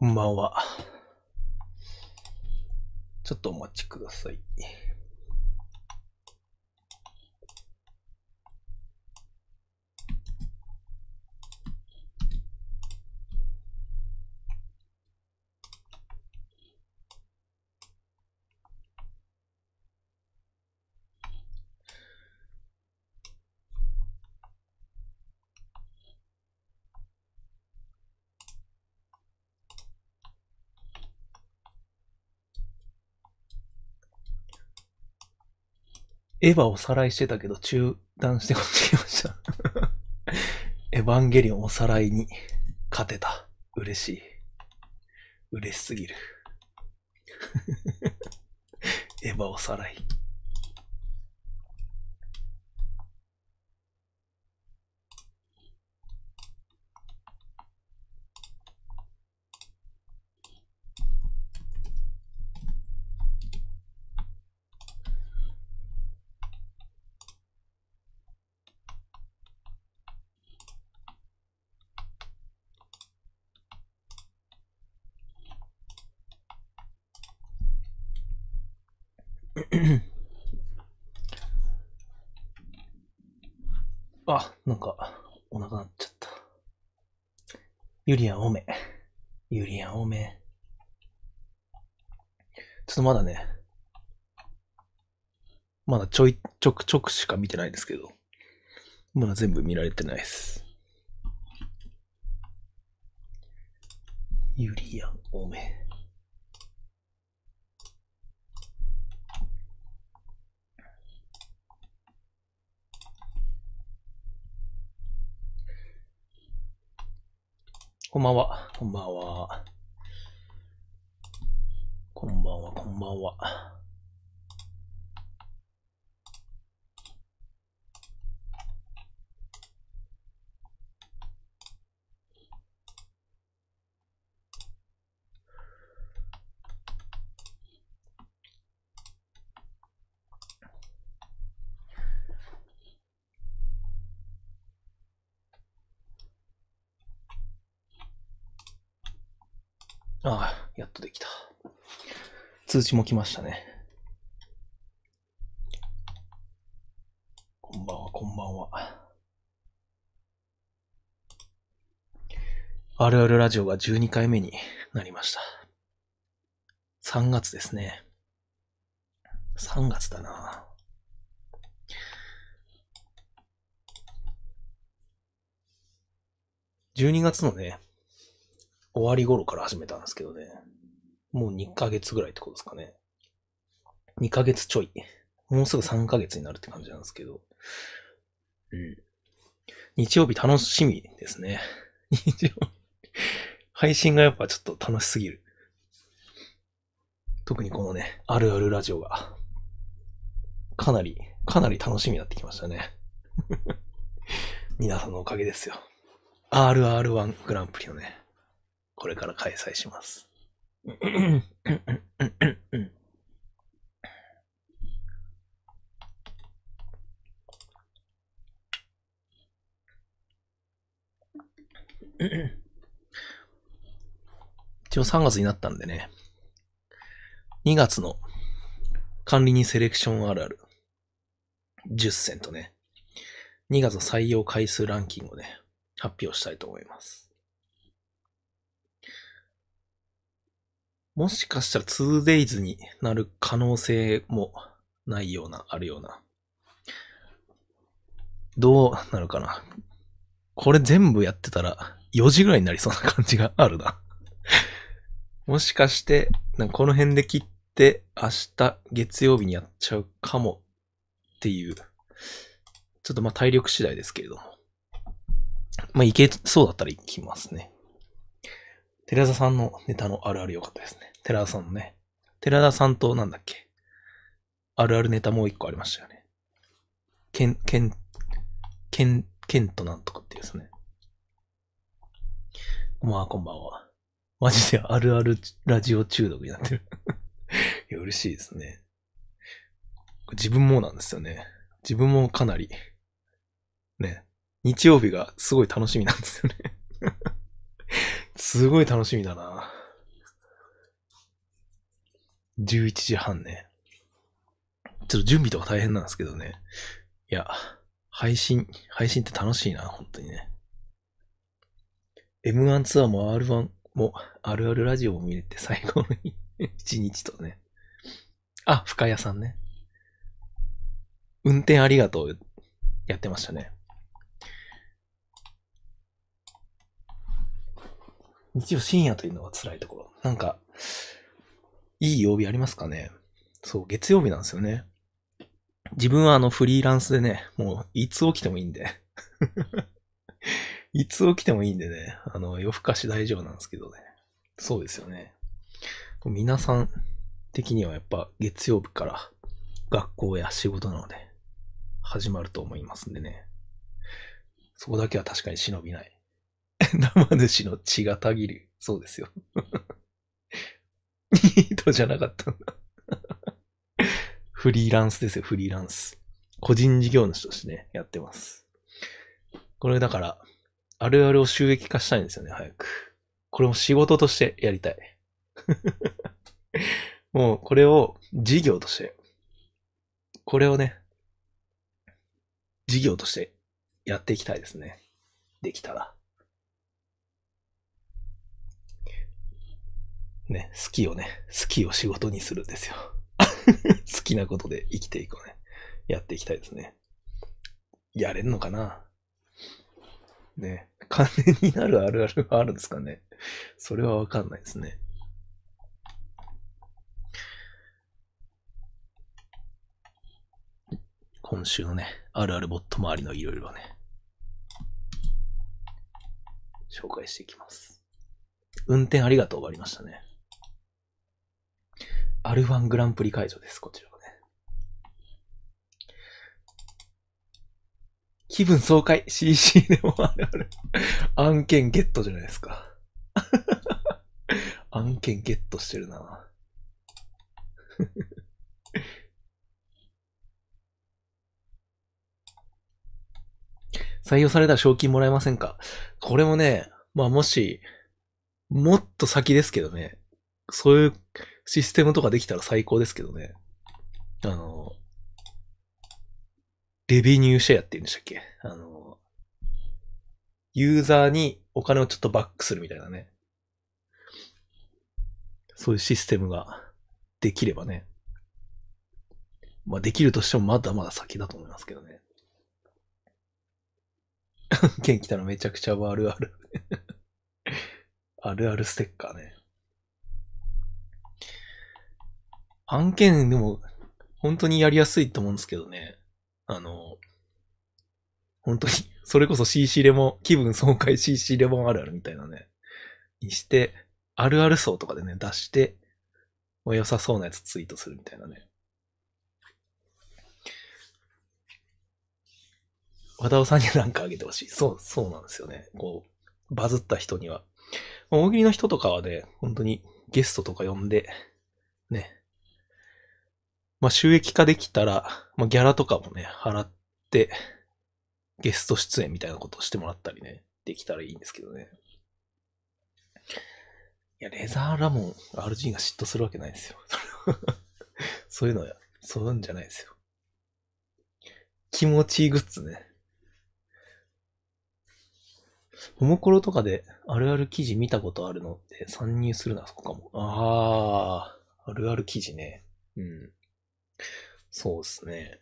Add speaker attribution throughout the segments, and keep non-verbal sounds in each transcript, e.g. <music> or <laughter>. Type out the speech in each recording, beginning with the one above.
Speaker 1: こんばんは。ちょっとお待ちください。エヴァおさらいしてたけど中断してこっち来ました。エヴァンゲリオンおさらいに勝てた。嬉しい。嬉しすぎる。エヴァおさらい。あ、なんか、お腹なっちゃった。ユリアン多め。ユリアン多め。ちょっとまだね、まだちょい、ちょくちょくしか見てないですけど、まだ全部見られてないです。ユリアン多め。こんばんは。こんばんは。こんばんは、こんばんは。ああ、やっとできた。通知も来ましたね。こんばんは、こんばんは。あるあるラジオが12回目になりました。3月ですね。3月だな。12月のね、終わり頃から始めたんですけどね。もう2ヶ月ぐらいってことですかね。2ヶ月ちょい。もうすぐ3ヶ月になるって感じなんですけど。うん。日曜日楽しみですね。<laughs> 日曜日。配信がやっぱちょっと楽しすぎる。特にこのね、あるあるラジオが。かなり、かなり楽しみになってきましたね。<laughs> 皆さんのおかげですよ。RR1 グランプリのね、これから開催します。一応3月になったんでね、2月の管理人セレクションあるある10選とね、2月の採用回数ランキングをね、発表したいと思います。もしかしたら 2days になる可能性もないような、あるような。どうなるかな。これ全部やってたら4時ぐらいになりそうな感じがあるな。<laughs> もしかして、なんかこの辺で切って明日月曜日にやっちゃうかもっていう、ちょっとまあ体力次第ですけれども。まあいけそうだったら行きますね。寺田さんのネタのあるある良かったですね。寺田さんのね。寺田さんとなんだっけ？あるあるネタもう一個ありましたよね。ケン、ケン、ケン、ケンとなんとかっていうですね。まあ、こんばんは。マジであるあるラジオ中毒になってる。<laughs> いや、嬉しいですね。自分もなんですよね。自分もかなり、ね、日曜日がすごい楽しみなんですよね。すごい楽しみだな。11時半ね。ちょっと準備とか大変なんですけどね。いや、配信、配信って楽しいな、本当にね。M1 ツアーも R1 も、あるあるラジオも見れて最高の一日とね。あ、深谷さんね。運転ありがとうやってましたね。日曜深夜というのが辛いところ。なんか、いい曜日ありますかね？そう、月曜日なんですよね。自分はあのフリーランスでね、もういつ起きてもいいんで。<laughs> いつ起きてもいいんでね、あの夜更かし大丈夫なんですけどね。そうですよね。皆さん的にはやっぱ月曜日から学校や仕事なので始まると思いますんでね。そこだけは確かに忍びない。<laughs> 生主の血がたぎる。そうですよ。ニートじゃなかったんだ。フリーランスですよ、フリーランス。個人事業主としてね、やってます。これだから、あるあるを収益化したいんですよね、早く。これも仕事としてやりたい。<laughs> もう、これを事業として、これをね、事業としてやっていきたいですね。できたら。ね、好きをね、好きを仕事にするんですよ。<laughs> 好きなことで生きていこうね。やっていきたいですね。やれんのかな？ね。金になるあるあるがあるんですかね？それはわかんないですね。今週のね、あるあるボット周りのいろいろね、紹介していきます。運転ありがとうがありましたね。アルファングランプリ会場です、こちらはね。気分爽快 CC でもあるある。案件ゲットじゃないですか。<laughs> 案件ゲットしてるな採用されたら賞金もらえませんか？これもね、まあもし、もっと先ですけどね、そういうシステムとかできたら最高ですけどね。あの、レビニューシェアって言うんでしたっけ？あの、ユーザーにお金をちょっとバックするみたいなね。そういうシステムができればね。まあできるとしてもまだまだ先だと思いますけどね。<laughs> 元気たらめちゃくちゃあるある <laughs> あるあるステッカーね。案件でも、本当にやりやすいと思うんですけどね。あの、本当に、<laughs> それこそ CC レモン、気分爽快 CC レモンあるあるみたいなね。にして、あるある層とかでね、出して、良さそうなやつツイートするみたいなね。和田尾さんになんかあげてほしい。そう、そうなんですよね。こう、バズった人には。大喜利の人とかはね、本当にゲストとか呼んで、まあ、収益化できたら、まあ、ギャラとかもね、払って、ゲスト出演みたいなことをしてもらったりね、できたらいいんですけどね。いや、レザーラモン、RG が嫉妬するわけないですよ。<laughs> そういうのは、そういうんじゃないですよ。気持ちいいグッズね。おもころとかであるある記事見たことあるのって参入するな、そこかも。ああ、あるある記事ね。うん。そうですね。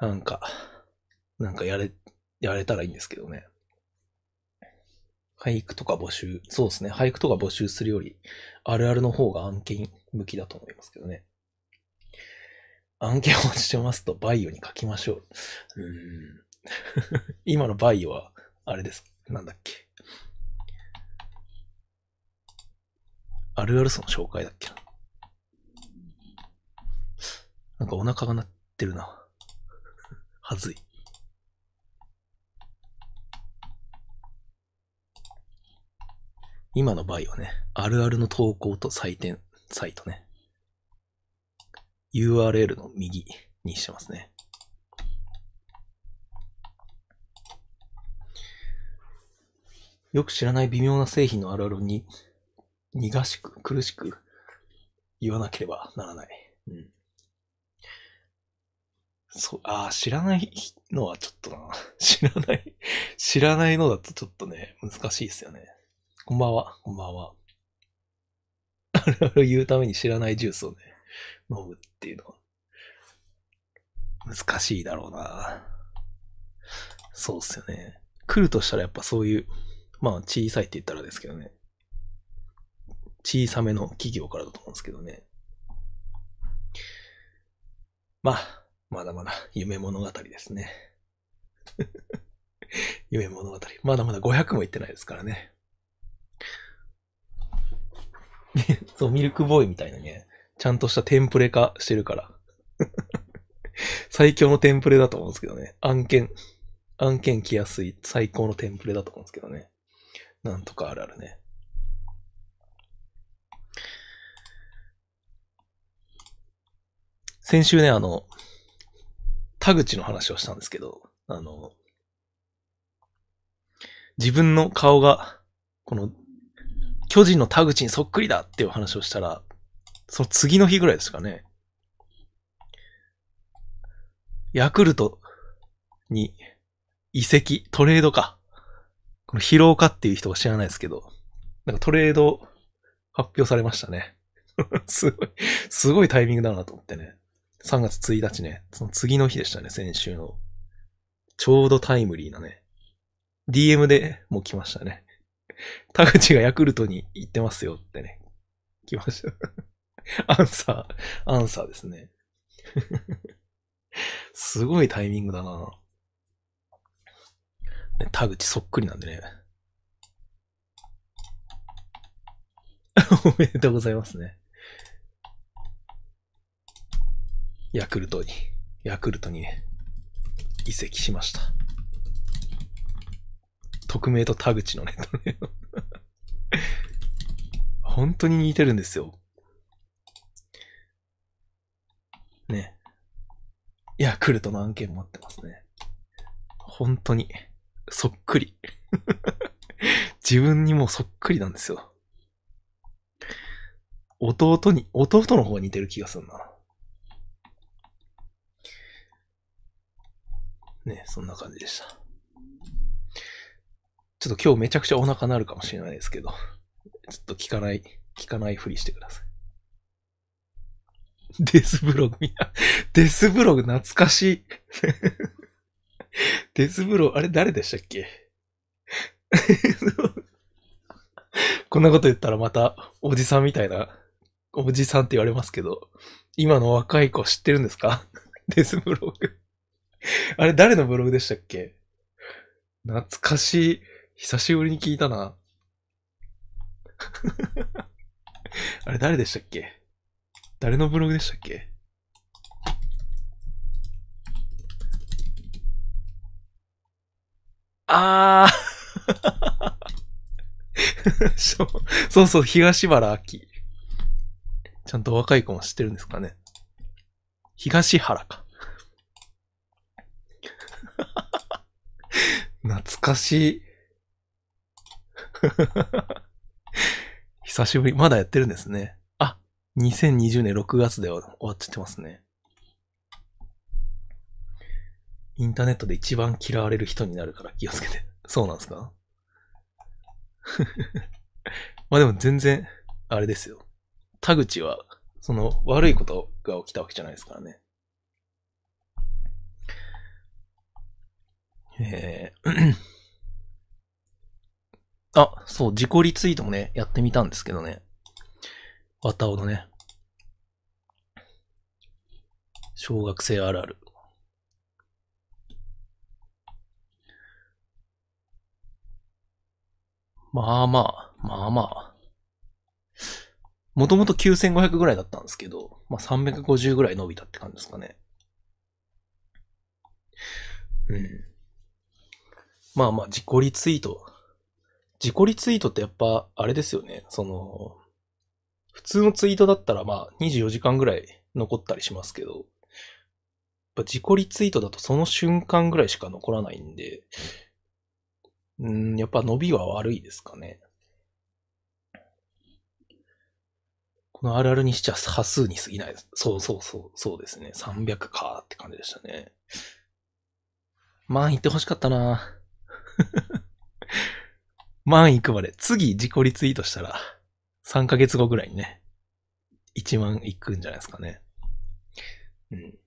Speaker 1: なんか、なんかやれ、やれたらいいんですけどね。俳句とか募集、そうですね。俳句とか募集するより、あるあるの方が案件向きだと思いますけどね。案件落ちてますと、バイオに書きましょう。うん。<laughs> 今のバイオは、あれです。なんだっけ。あるあるその紹介だっけな。なんかお腹が鳴ってるな。<laughs> はずい。今の場合はね、あるあるの投稿と採点サイトね。URL の右にしてますね。よく知らない微妙な製品のあるあるに、苦しく、苦しく言わなければならない。うん。そう、ああ、知らないのはちょっとな。<laughs> 知らない、知らないのだとちょっとね、難しいですよね。こんばんは、こんばんは。あれを言うために知らないジュースをね、飲むっていうのは、難しいだろうな。そうっすよね。来るとしたらやっぱそういう、まあ小さいって言ったらですけどね。小さめの企業からだと思うんですけどね。まあ、まだまだ夢物語ですね。<laughs> 夢物語。まだまだ500もいってないですからね。<laughs> そう、ミルクボーイみたいなね、ちゃんとしたテンプレ化してるから。<laughs> 最強のテンプレだと思うんですけどね。案件、案件来やすい最高のテンプレだと思うんですけどね。なんとかあるあるね。先週ね、あの、田口の話をしたんですけど、あの、自分の顔が、この、巨人の田口にそっくりだっていう話をしたら、その次の日ぐらいですかね。ヤクルトに移籍、トレードか。この疲労かっていう人が知らないですけど、なんかトレード発表されましたね。<laughs> すごい、すごいタイミングだなと思ってね。3月1日ね、その次の日でしたね、先週の。ちょうどタイムリーなね。DM でもう来ましたね。田口がヤクルトに行ってますよってね。来ました。<laughs> アンサー、アンサーですね。<laughs> すごいタイミングだな。ね、田口そっくりなんでね。<laughs> おめでとうございますね。ヤクルトに、ヤクルトにね、移籍しました。匿名と田口のね、本当に似てるんですよ。ね。ヤクルトの案件持ってますね。本当に。そっくり。自分にもそっくりなんですよ。弟に、弟の方が似てる気がするな。ね、そんな感じでした。ちょっと今日めちゃくちゃお腹なるかもしれないですけど、ちょっと聞かない、聞かないふりしてください。<laughs> デスブログ、みんな、デスブログ懐かしい。<laughs> デスブログ、あれ誰でしたっけ？<laughs> こんなこと言ったらまたおじさんみたいな、おじさんって言われますけど、今の若い子知ってるんですか？デスブログ。<laughs> あれ誰のブログでしたっけ？懐かしい。久しぶりに聞いたな。<laughs> あれ誰でしたっけ？誰のブログでしたっけ？あー <laughs> そうそう、東原秋。ちゃんと若い子も知ってるんですかね。東原か。<laughs> 懐かしい。<laughs> 久しぶり。まだやってるんですね。あ、2020年6月で終わっちゃってますね。インターネットで一番嫌われる人になるから気をつけて。<laughs> そうなんですか？まあでも全然、あれですよ。田口は、その悪いことが起きたわけじゃないですからね。えー <clears throat> あ、そう、自己リツイートもね、やってみたんですけどね。わたおのね。小学生あるある。まあまあ、まあまあ。もともと9500ぐらいだったんですけど、まあ350ぐらい伸びたって感じですかね。うん。まあまあ、自己リツイート。自己リツイートってやっぱ、あれですよね。その、普通のツイートだったらまあ24時間ぐらい残ったりしますけど、やっぱ自己リツイートだとその瞬間ぐらいしか残らないんで、うん、やっぱ伸びは悪いですかね。このあるあるにしちゃ端数に過ぎないです。そうそうそう、そうですね。300かって感じでしたね。万行ってほしかったな <laughs> 万行くまで。次自己リツイートしたら、3ヶ月後ぐらいにね、1万行くんじゃないですかね。うん。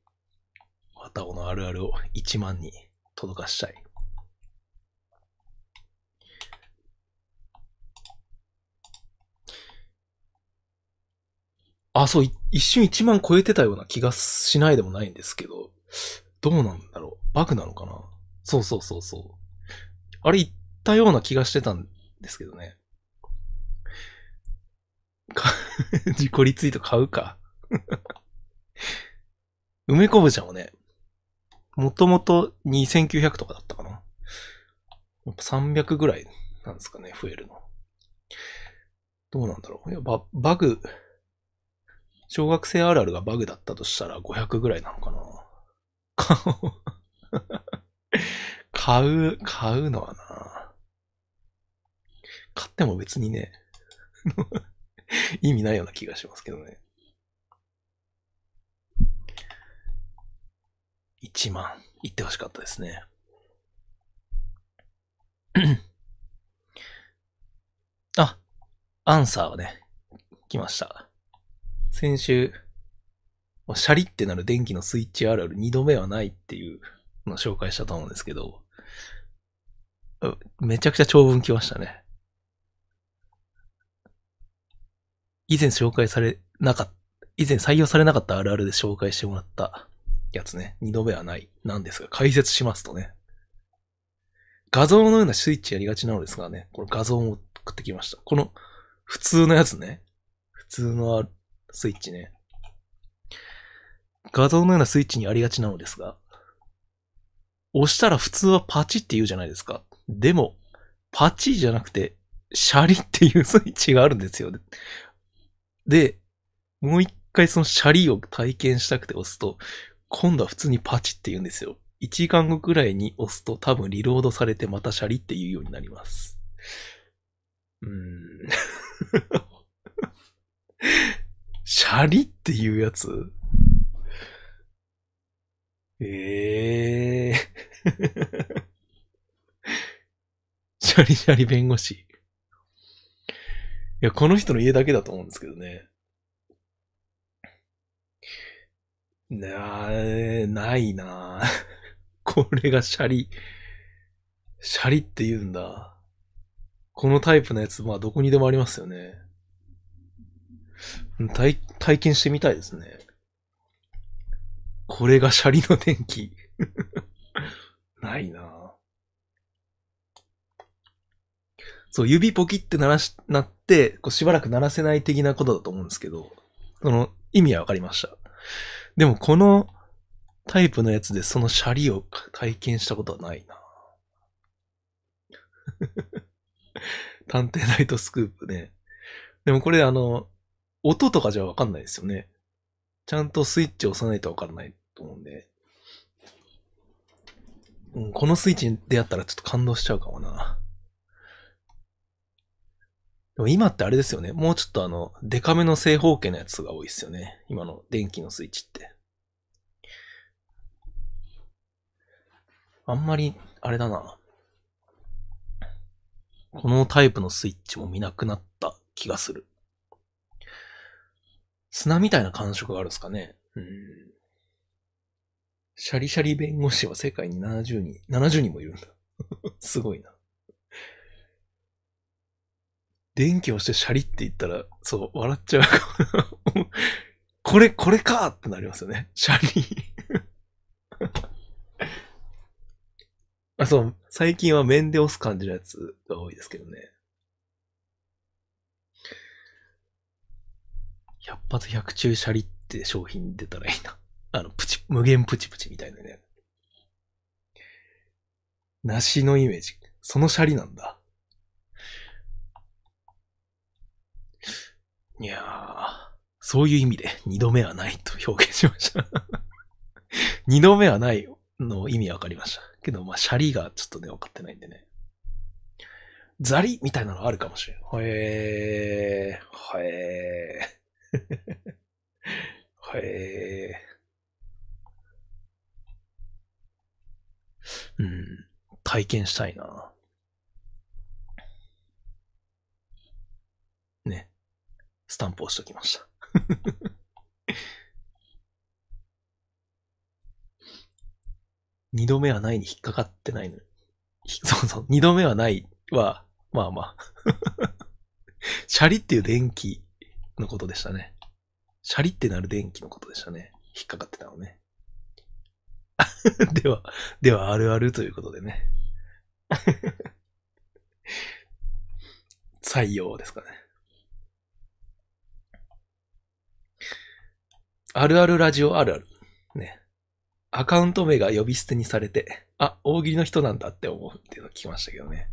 Speaker 1: 綿尾のあるあるを1万に届かしたい。あ、そう、一瞬1万超えてたような気がしないでもないんですけど、どうなんだろうバグなのかなそうそうそうそう。あれ言ったような気がしてたんですけどね。自己リツイート買うか。<laughs> 梅こぶちゃんもね、もともと2900とかだったかな。やっぱ300ぐらいなんですかね、増えるの。どうなんだろう。いやババグ、小学生あるあるがバグだったとしたら500ぐらいなのかな。買う、買うのはな。買っても別にね、<laughs> 意味ないような気がしますけどね。1万、いってほしかったですね。<clears throat> あ、アンサーはね、来ました。先週、シャリってなる電気のスイッチあるある二度目はないっていうのを紹介したと思うんですけど、めちゃくちゃ長文来ましたね。以前紹介されなかった、以前採用されなかったあるあるで紹介してもらったやつね。二度目はない。なんですが、解説しますとね。画像のようなスイッチやりがちなのですがね、この画像も送ってきました。この普通のやつね。普通のスイッチね。画像のようなスイッチにありがちなのですが、押したら普通はパチって言うじゃないですか。でも、パチじゃなくて、シャリっていうスイッチがあるんですよ。で、もう一回そのシャリを体験したくて押すと、今度は普通にパチって言うんですよ。1時間後くらいに押すと多分リロードされてまたシャリって言うようになります。うーん。<laughs> シャリっていうやつ？ええーャリシャリ弁護士。いや、この人の家だけだと思うんですけどね。な、ないな <laughs> これがシャリ。シャリって言うんだ。このタイプのやつ、まあどこにでもありますよね。体、体験してみたいですね。これがシャリの電気。<laughs> ないなそう、指ポキって鳴らし、なって、こうしばらく鳴らせない的なことだと思うんですけど、その意味はわかりました。でもこのタイプのやつでそのシャリを体験したことはないな <laughs> 探偵ナイトスクープね。でもこれあの、音とかじゃわかんないですよね。ちゃんとスイッチ押さないとわからないと思うんで。うん、このスイッチに出会ったらちょっと感動しちゃうかもな。でも今ってあれですよね。もうちょっとあの、デカめの正方形のやつが多いですよね。今の電気のスイッチって。あんまり、あれだな。このタイプのスイッチも見なくなった気がする。砂みたいな感触があるんですかね。うん。シャリシャリ弁護士は世界に70人、70人もいるんだ。<laughs> すごいな。電気をしてシャリって言ったら、そう、笑っちゃう。<laughs> これ、これかってなりますよね。シャリ。<laughs> あ、そう、最近は面で押す感じのやつが多いですけどね。百発百中シャリって商品出たらいいな。あの、プチ、無限プチプチみたいなね。梨のイメージ。そのシャリなんだ。いやー、そういう意味で二度目はないと表現しました <laughs> 二度目はないの意味わかりました。けど、まあ、シャリがちょっとね、分かってないんでね。ザリみたいなのあるかもしれん。へえー、へえー。<laughs> へえ。うん。体験したいな。ね。スタンプ押しときました。二度目はないに引っかかってないの。そうそう。二度目はないは、まあまあ。<laughs> シャリっていう電気のことでしたね。シャリってなる電気のことでしたね。引っかかってたのね。<laughs> では、ではあるあるということでね。<laughs> 採用ですかね。あるあるラジオあるある。ね。アカウント名が呼び捨てにされて、あ、大喜利の人なんだって思うっていうのを聞きましたけどね。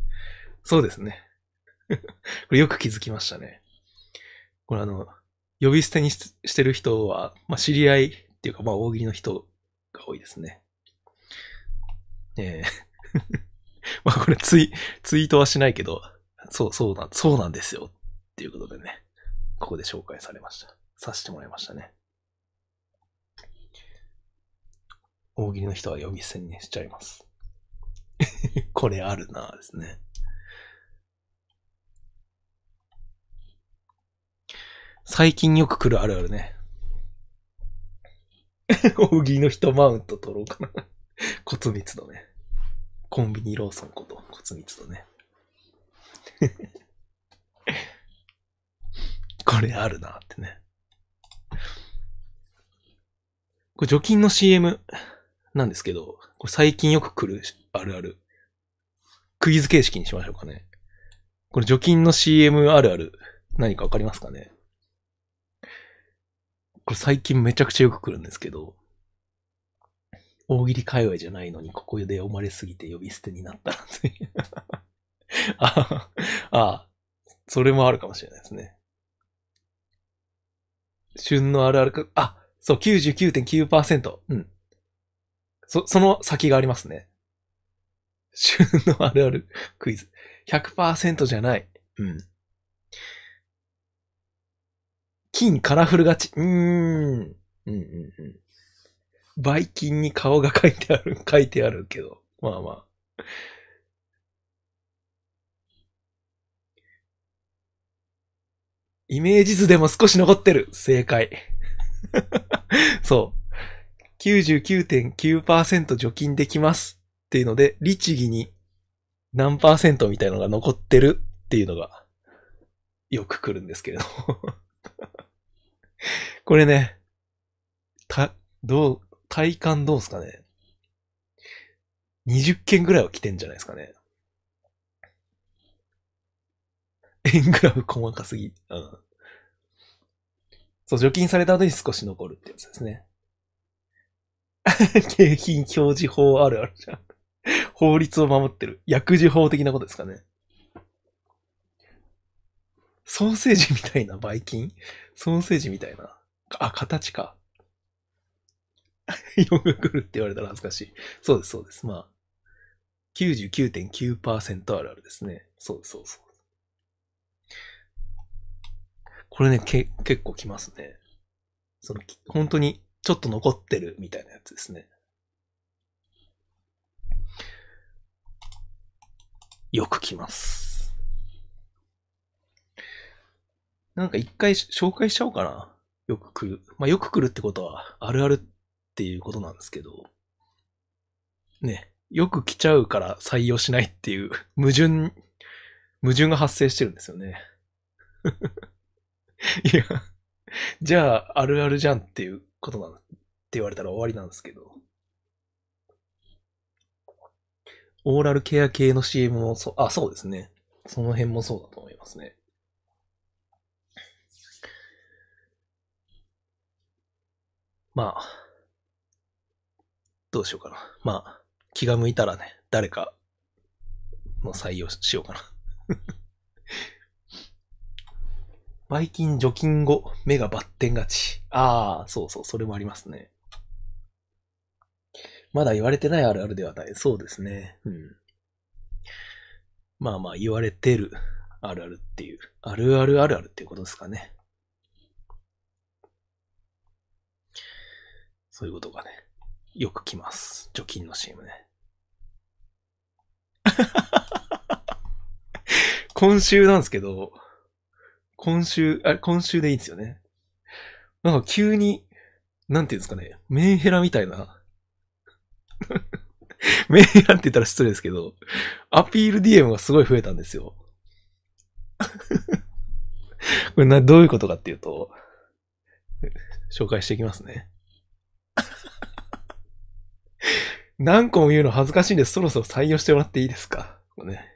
Speaker 1: そうですね。<laughs> これよく気づきましたね。これあの、呼び捨てにしてる人は、まあ知り合いっていうか、まあ大喜利の人が多いですね。ええ <laughs> まあこれツイ、ツイートはしないけど、そう、そうな、そうなんですよ。っていうことでね、ここで紹介されました。させてもらいましたね。大喜利の人は呼び捨てにしちゃいます。<laughs> これあるなぁですね。最近よく来るあるあるね。<laughs> 大喜利の人マウント取ろうかな。<laughs> 骨密度ね。コンビニローソンこと骨密度ね。これあるなってね。これ除菌の CM なんですけど、これ最近よく来るあるある。クイズ形式にしましょうかね。これ除菌の CM あるある。何かわかりますかね？これ最近めちゃくちゃよく来るんですけど、大喜利界隈じゃないのにここで読まれすぎて呼び捨てになったなっていう <laughs> あ、ああ、それもあるかもしれないですね。旬のあるあるか、あ、そう、99.9%。うん。そ、その先がありますね。旬のあるあるクイズ。100%じゃない。うん。金カラフル勝ち。うーん。うんうんうん。バイキンに顔が書いてある、<laughs> 書いてあるけど。まあまあ。イメージ図でも少し残ってる。正解。<laughs> そう。99.9%除菌できますっていうので、律儀に何パーセントみたいのが残ってるっていうのがよく来るんですけれど。<laughs> これね、た、どう、体感どうすかね。20件ぐらいは来てんじゃないですかね。円グラフ細かすぎ。うん。そう、除菌された後に少し残るってやつですね。<laughs> 景品表示法あるあるじゃん。<laughs> 法律を守ってる。薬事法的なことですかね。ソーセージみたいなバイキンソーセージみたいな。あ、形か。ヨーグルって言われたら恥ずかしい。そうです、そうです。まあ、99.9%あるあるですね。そうです、そうです。これね、け、結構きますね。その、本当にちょっと残ってるみたいなやつですね。よく来ます。なんか一回紹介しちゃおうかな。よく来る。まあ、よく来るってことは、あるあるっていうことなんですけど、ね、よく来ちゃうから採用しないっていう矛盾、矛盾が発生してるんですよね。<laughs> いや、じゃあ、あるあるじゃんっていうことなのって言われたら終わりなんですけど。オーラルケア系の CM もそう、あ、そうですね。その辺もそうだと思いますね。まあ、どうしようかな。まあ、気が向いたらね、誰かの採用しようかな。バイキン除菌後、目がバッテン勝ち。ああ、そうそう、それもありますね。まだ言われてないあるあるではない。そうですね。うん。まあまあ、言われてるあるあるっていう。あるあるあるあるっていうことですかね。そういうことがね、よく来ます。除菌の CM ね。<laughs> 今週なんですけど、今週、あ、今週でいいですよね。なんか急に、なんていうんですかね、メンヘラみたいな。<laughs> メンヘラって言ったら失礼ですけど、アピール DM がすごい増えたんですよ。<laughs> これな、どういうことかっていうと、紹介していきますね。<laughs> 何個も言うの恥ずかしいんでそろそろ採用してもらっていいですか？これね。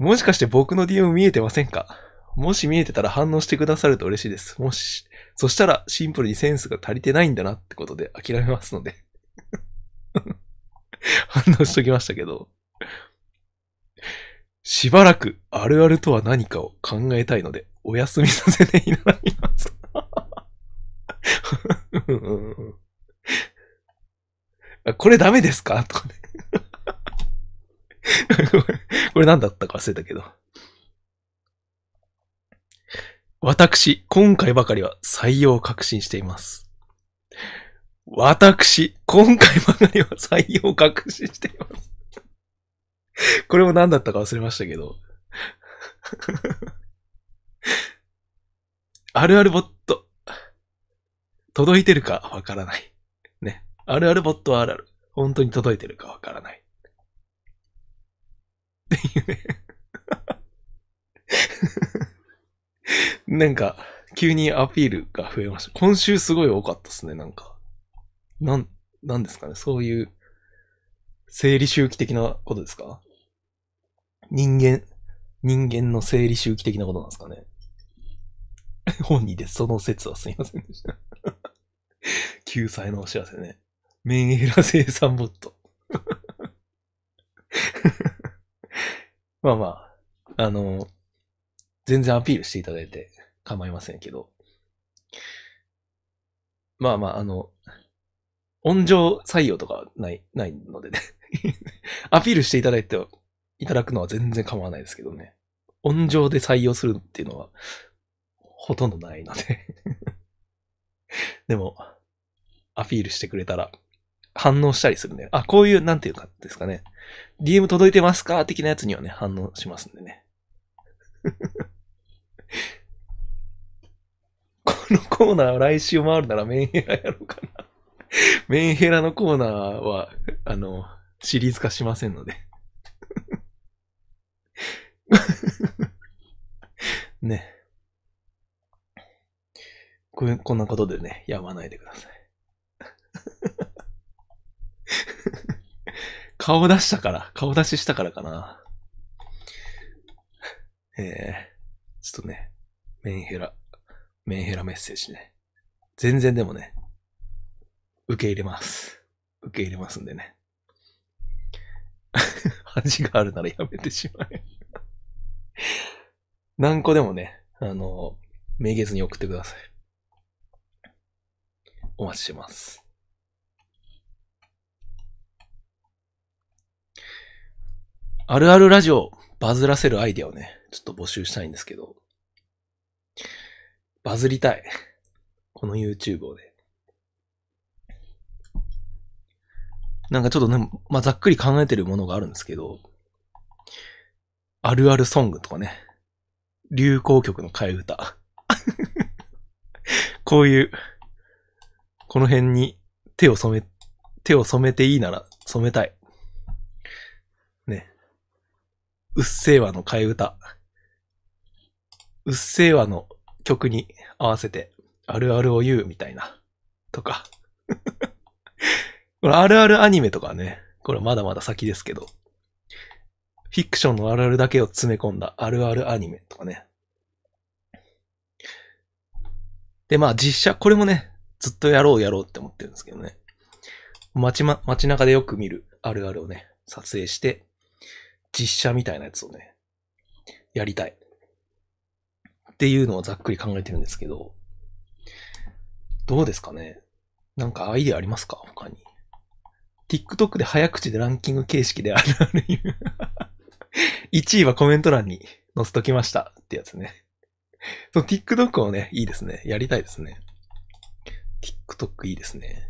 Speaker 1: もしかして僕の DM 見えてませんか？もし見えてたら反応してくださると嬉しいです。もし、そしたらシンプルにセンスが足りてないんだなってことで諦めますので。<laughs> 反応しときましたけど。しばらくあるあるとは何かを考えたいので、お休みさせていただきます。これダメですか？とかね。<laughs> これ何だったか忘れたけど。私、今回ばかりは採用を確信しています。私、今回ばかりは採用を確信しています。これも何だったか忘れましたけど。<laughs> あるあるボット。届いてるかわからない。ね。あるあるボットはあるある。本当に届いてるかわからない。っていうね。<laughs> なんか、急にアピールが増えました。今週すごい多かったですね、なんか。なん、なんですかね、そういう、生理周期的なことですか？人間、人間の生理周期的なことなんですかね。<laughs> 本人でその説はすみませんでした。<laughs> 救済のお知らせね。メンヘラ生産ボット。まあまあ、あの、全然アピールしていただいて構いませんけど。まあまあ、あの、音情採用とかない、ないのでね。<laughs> アピールしていただいていただくのは全然構わないですけどね。音情で採用するっていうのは、ほとんどないので。<laughs> でも、アピールしてくれたら、反応したりするね。あ、こういう、なんていうかですかね。DM 届いてますか？的なやつにはね、反応しますんでね。<laughs> このコーナー来週もあるならメンヘラやろうかな。メンヘラのコーナーは、あの、シリーズ化しませんので。<laughs> ね。ここんなことでね、やまないでください。<laughs> 顔出したから、顔出ししたからかな。ええちょっとね、メンヘラ、メンヘラメッセージね。全然でもね、受け入れます。受け入れますんでね。<laughs> 恥があるならやめてしまえ。何個でもね、あの、めげずに送ってください。お待ちしてます。あるあるラジオバズらせるアイディアをね、ちょっと募集したいんですけど、バズりたい。この YouTube をね。なんかちょっとね、まあ、ざっくり考えてるものがあるんですけど、あるあるソングとかね、流行曲の替え歌。<laughs> こういう、この辺に手を染め、手を染めていいなら染めたい。ね。うっせぇわの替え歌。うっせぇわの曲に合わせて、あるあるを言うみたいな。とか。<laughs> これあるあるアニメとかね、これまだまだ先ですけど、フィクションのあるあるだけを詰め込んだあるあるアニメとかね。で、まあ実写、これもね、ずっとやろうやろうって思ってるんですけどね。街ま、街中でよく見るあるあるをね、撮影して、実写みたいなやつをね、やりたい。っていうのをざっくり考えてるんですけど、どうですかね？なんかアイデアありますか？他に。TikTok で早口でランキング形式であるある言う。1位はコメント欄に載せときましたってやつね。そう、TikTok もね、いいですね。やりたいですね。TikTok いいですね。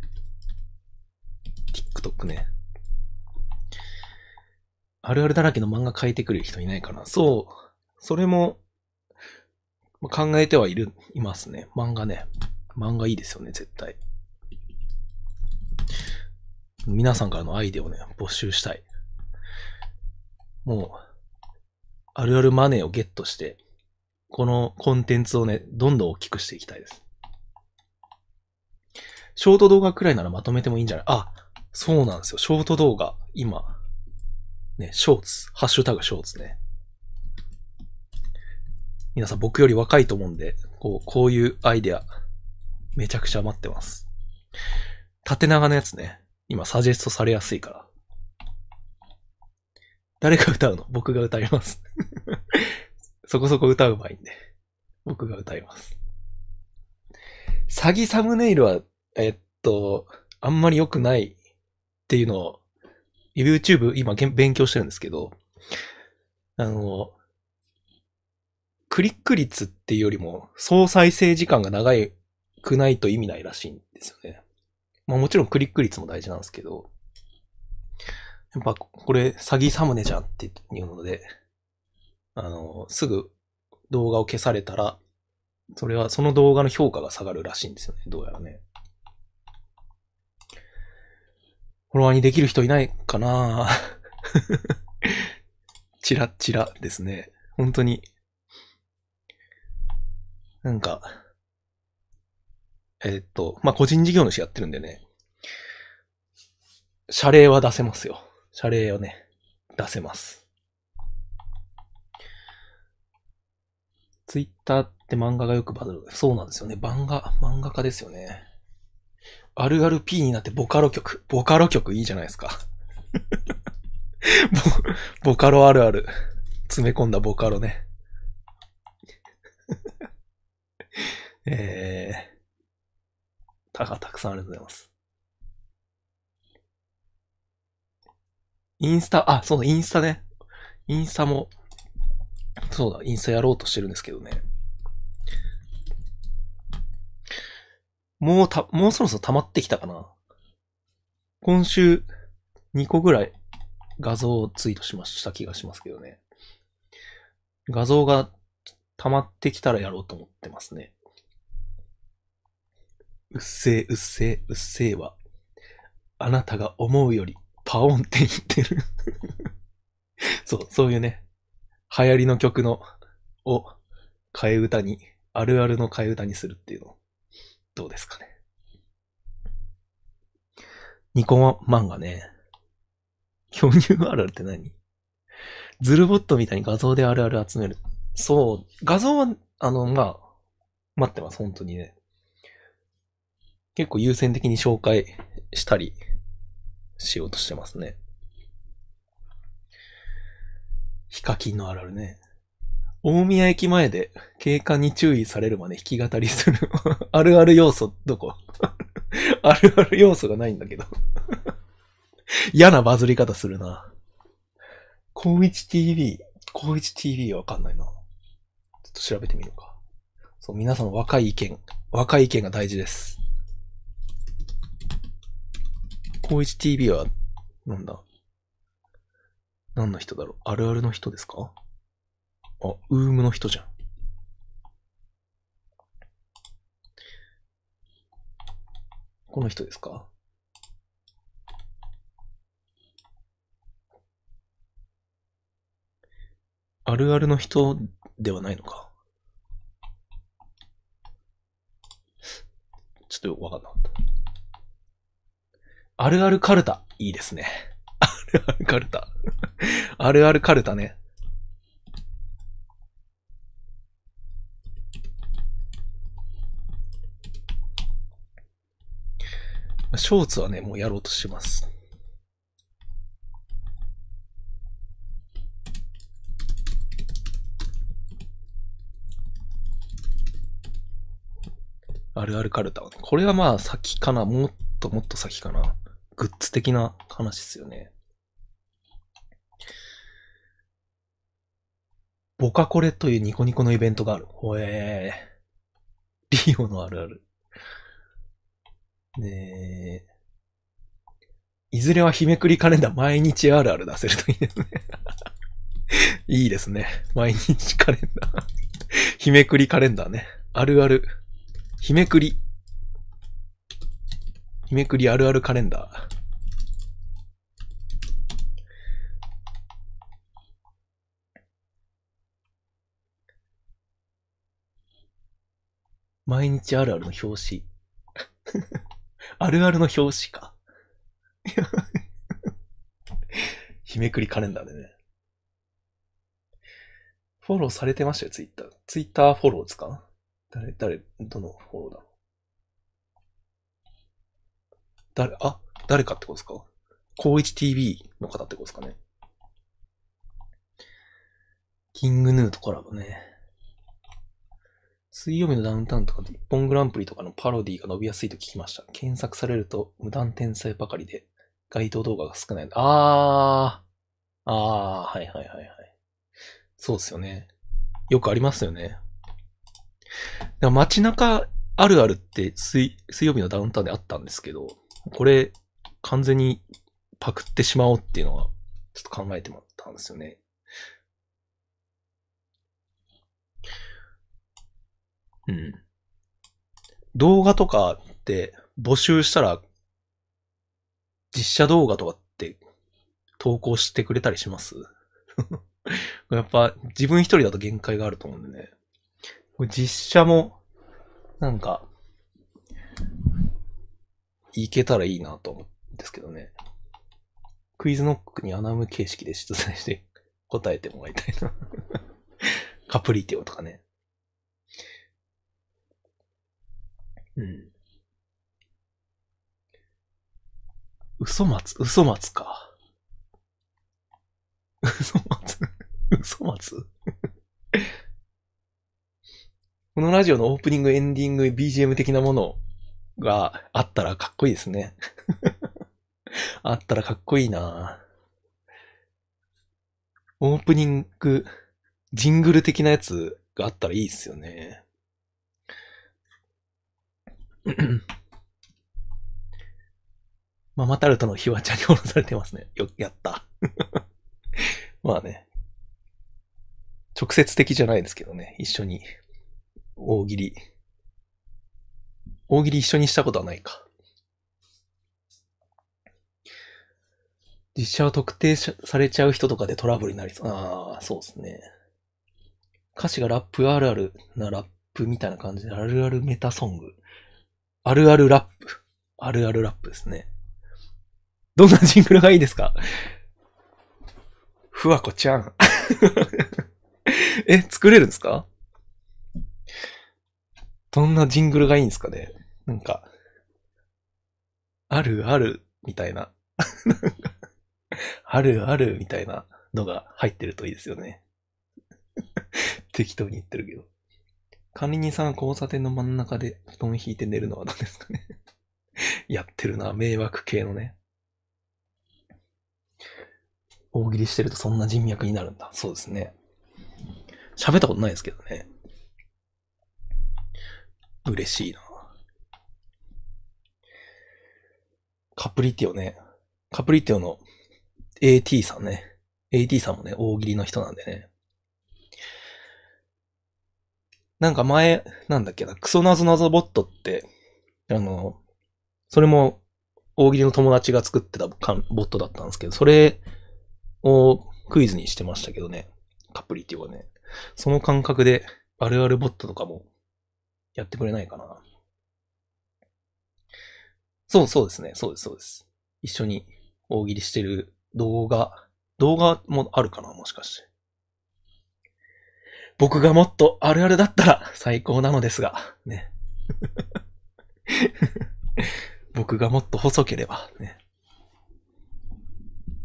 Speaker 1: TikTok ね。あるあるだらけの漫画描いてくれる人いないかな。そう。それも、考えてはいる、いますね。漫画ね。漫画いいですよね、絶対。皆さんからのアイデアをね、募集したい。もう、あるあるマネーをゲットして、このコンテンツをね、どんどん大きくしていきたいです。ショート動画くらいならまとめてもいいんじゃない？あ、そうなんですよ。ショート動画、今、ね、ショーツ、ハッシュタグショーツね。皆さん僕より若いと思うんで、こう、こういうアイデア、めちゃくちゃ待ってます。縦長のやつね、今サジェストされやすいから。誰が歌うの？僕が歌います <laughs> そこそこ歌うまいんで。僕が歌います。詐欺サムネイルは、えっと、あんまり良くないっていうのを、YouTube 今勉強してるんですけど、あの、クリック率っていうよりも、総再生時間が長くないと意味ないらしいんですよね。まあもちろんクリック率も大事なんですけど、やっぱこれ詐欺サムネじゃんっていうので、あの、すぐ動画を消されたら、それはその動画の評価が下がるらしいんですよね。どうやらね。フォロワーにできる人いないかな <laughs> チラッチラですね。本当に。なんか、えー、っと、まあ、個人事業主やってるんでね。謝礼は出せますよ。謝礼をね、出せます。ツイッターって漫画がよくバズる。そうなんですよね。漫画、漫画家ですよね。あるある P になってボカロ曲。ボカロ曲いいじゃないですか。<laughs> ボ、ボカロあるある。詰め込んだボカロね。<laughs> えー、たがたくさんありがとうございます。インスタ、あ、そうだ、インスタね。インスタも、そうだ、インスタやろうとしてるんですけどね。もうた、もうそろそろ溜まってきたかな。今週、2個ぐらい画像をツイートしました気がしますけどね。画像が溜まってきたらやろうと思ってますね。うっせえ、うっせえ、うっせえは、あなたが思うよりパオンって言ってる <laughs> そう、そういうね、流行りの曲の、を、替え歌に、あるあるの替え歌にするっていうのどうですかね。ニコマ漫画ね。巨乳あるあるって何？ズルボットみたいに画像であるある集める。そう、画像は、あの、まあ、待ってます、本当にね。結構優先的に紹介したりしようとしてますね。ヒカキンのあるあるね。大宮駅前で警官に注意されるまで弾き語りする <laughs> あるある要素、どこ？<laughs> あるある要素がないんだけど <laughs> 嫌なバズり方するな。高一 TV、高一 TV はわかんないな。ちょっと調べてみるか。そう、皆さんの若い意見、若い意見が大事です。高一 TV は、なんだ？何の人だろう？あるあるの人ですか？あ、ウームの人じゃん。この人ですか？あるあるの人ではないのか？ちょっとよくわかんなかった。あるあるカルタ。いいですね。あるあるカルタ。あるあるカルタね。ショーツはね、もうやろうとします。あるあるカルタ。これはまあ先かな。もっともっと先かな。グッズ的な話っすよね。ボカコレというニコニコのイベントがある。ほえー。リオのあるある。ねえ。いずれは日めくりカレンダー毎日あるある出せるといいですね。<laughs> いいですね。毎日カレンダー。日めくりカレンダーね。あるある。日めくり。日めくりあるあるカレンダー。毎日あるあるの表紙。あるあるの表紙か。<laughs> 日めくりカレンダーでね。フォローされてましたよ、ツイッター。ツイッターフォローですか？誰、誰、どのフォローだろう？誰、あ、誰かってことですか？高一 TV の方ってことですかね。キングヌーとコラボね。水曜日のダウンタウンとかで一本グランプリとかのパロディが伸びやすいと聞きました。検索されると無断転載ばかりで該当動画が少ない。あー。あー、はいはいはいはい。そうですよね。よくありますよね。街中あるあるって水水曜日のダウンタウンであったんですけど、これ完全にパクってしまおうっていうのはちょっと考えてもらったんですよね。うん。動画とかって募集したら実写動画とかって投稿してくれたりします？<laughs> やっぱ自分一人だと限界があると思うんでね。実写も、なんか、いけたらいいなと思うんですけどね。クイズノックにアナム形式で出題して答えてもらいたいな <laughs> カプリティオとかね。うん。嘘松嘘松か。嘘松？嘘松？このラジオのオープニング、エンディング、BGM 的なものがあったらかっこいいですね。<laughs> あったらかっこいいなオープニング、ジングル的なやつがあったらいいっすよね。<clears throat> ママタルトのひわちゃんに降ろされてますね。よ、やった。<laughs> まあね。直接的じゃないですけどね。一緒に。大喜利。大喜利一緒にしたことはないか。実写を特定されちゃう人とかでトラブルになりそう。ああ、そうですね。歌詞がラップあるあるなラップみたいな感じで、あるあるメタソング。あるあるラップ。あるあるラップですね。どんなジングルがいいですか？ふわこちゃん。<laughs> え、作れるんですか？どんなジングルがいいんですかね？なんか、あるある、みたいな。<laughs> あるある、みたいなのが入ってるといいですよね。<laughs> 適当に言ってるけど。管理人さんが交差点の真ん中で布団引いて寝るのはどうですかね <laughs> やってるな、迷惑系のね。大喜利してるとそんな人脈になるんだ。そうですね。喋ったことないですけどね。嬉しいな。カプリティオね。カプリティオの AT さんね。AT さんもね、大喜利の人なんでね。なんか前、なんだっけな、クソナゾナゾボットって、あの、それも大喜利の友達が作ってたボットだったんですけど、それをクイズにしてましたけどね。カプリティはね。その感覚で、あるあるボットとかもやってくれないかな。そうそうですね。そうです、そうです。一緒に大喜利してる動画、動画もあるかなもしかして。僕がもっとあるあるだったら最高なのですが、ね。<laughs> 僕がもっと細ければ、ね。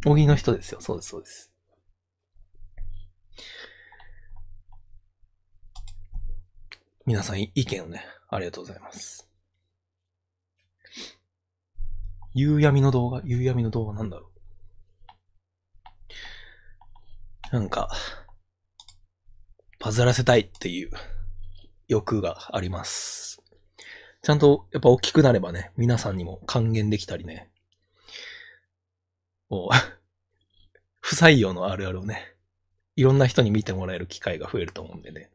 Speaker 1: 大喜利の人ですよ。そうです、そうです。皆さん意見をね、ありがとうございます。夕闇の動画？夕闇の動画なんだろうなんか、バズらせたいっていう欲があります。ちゃんとやっぱ大きくなればね、皆さんにも還元できたりね、こう、<laughs> 不採用のあるあるをね、いろんな人に見てもらえる機会が増えると思うんでね。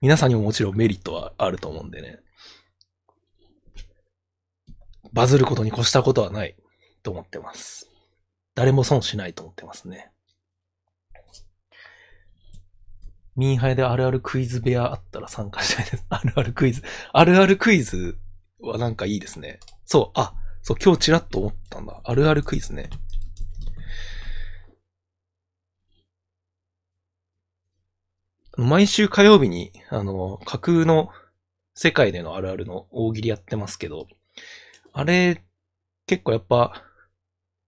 Speaker 1: 皆さんにももちろんメリットはあると思うんでね。バズることに越したことはないと思ってます。誰も損しないと思ってますね。ミンハイであるあるクイズ部屋あったら参加したいです。<laughs> あるあるクイズ。あるあるクイズはなんかいいですね。そう、あ、そう、今日ちらっと思ったんだ。あるあるクイズね。毎週火曜日に、あの、架空の世界でのあるあるの大喜利やってますけど、あれ、結構やっぱ、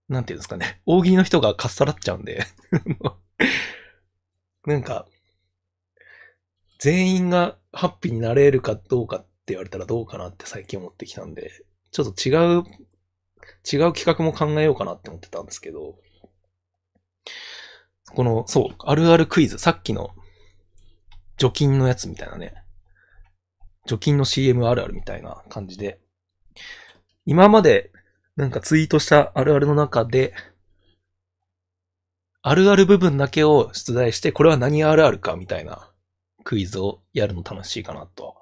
Speaker 1: なんていうんですかね、大喜利の人がかっさらっちゃうんで、<laughs> なんか、全員がハッピーになれるかどうかって言われたらどうかなって最近思ってきたんで、ちょっと違う、違う企画も考えようかなって思ってたんですけど、この、そう、あるあるクイズ、さっきの除菌のやつみたいなね。除菌の CM あるあるみたいな感じで。今までなんかツイートしたあるあるの中で、あるある部分だけを出題して、これは何あるあるかみたいなクイズをやるの楽しいかなとは、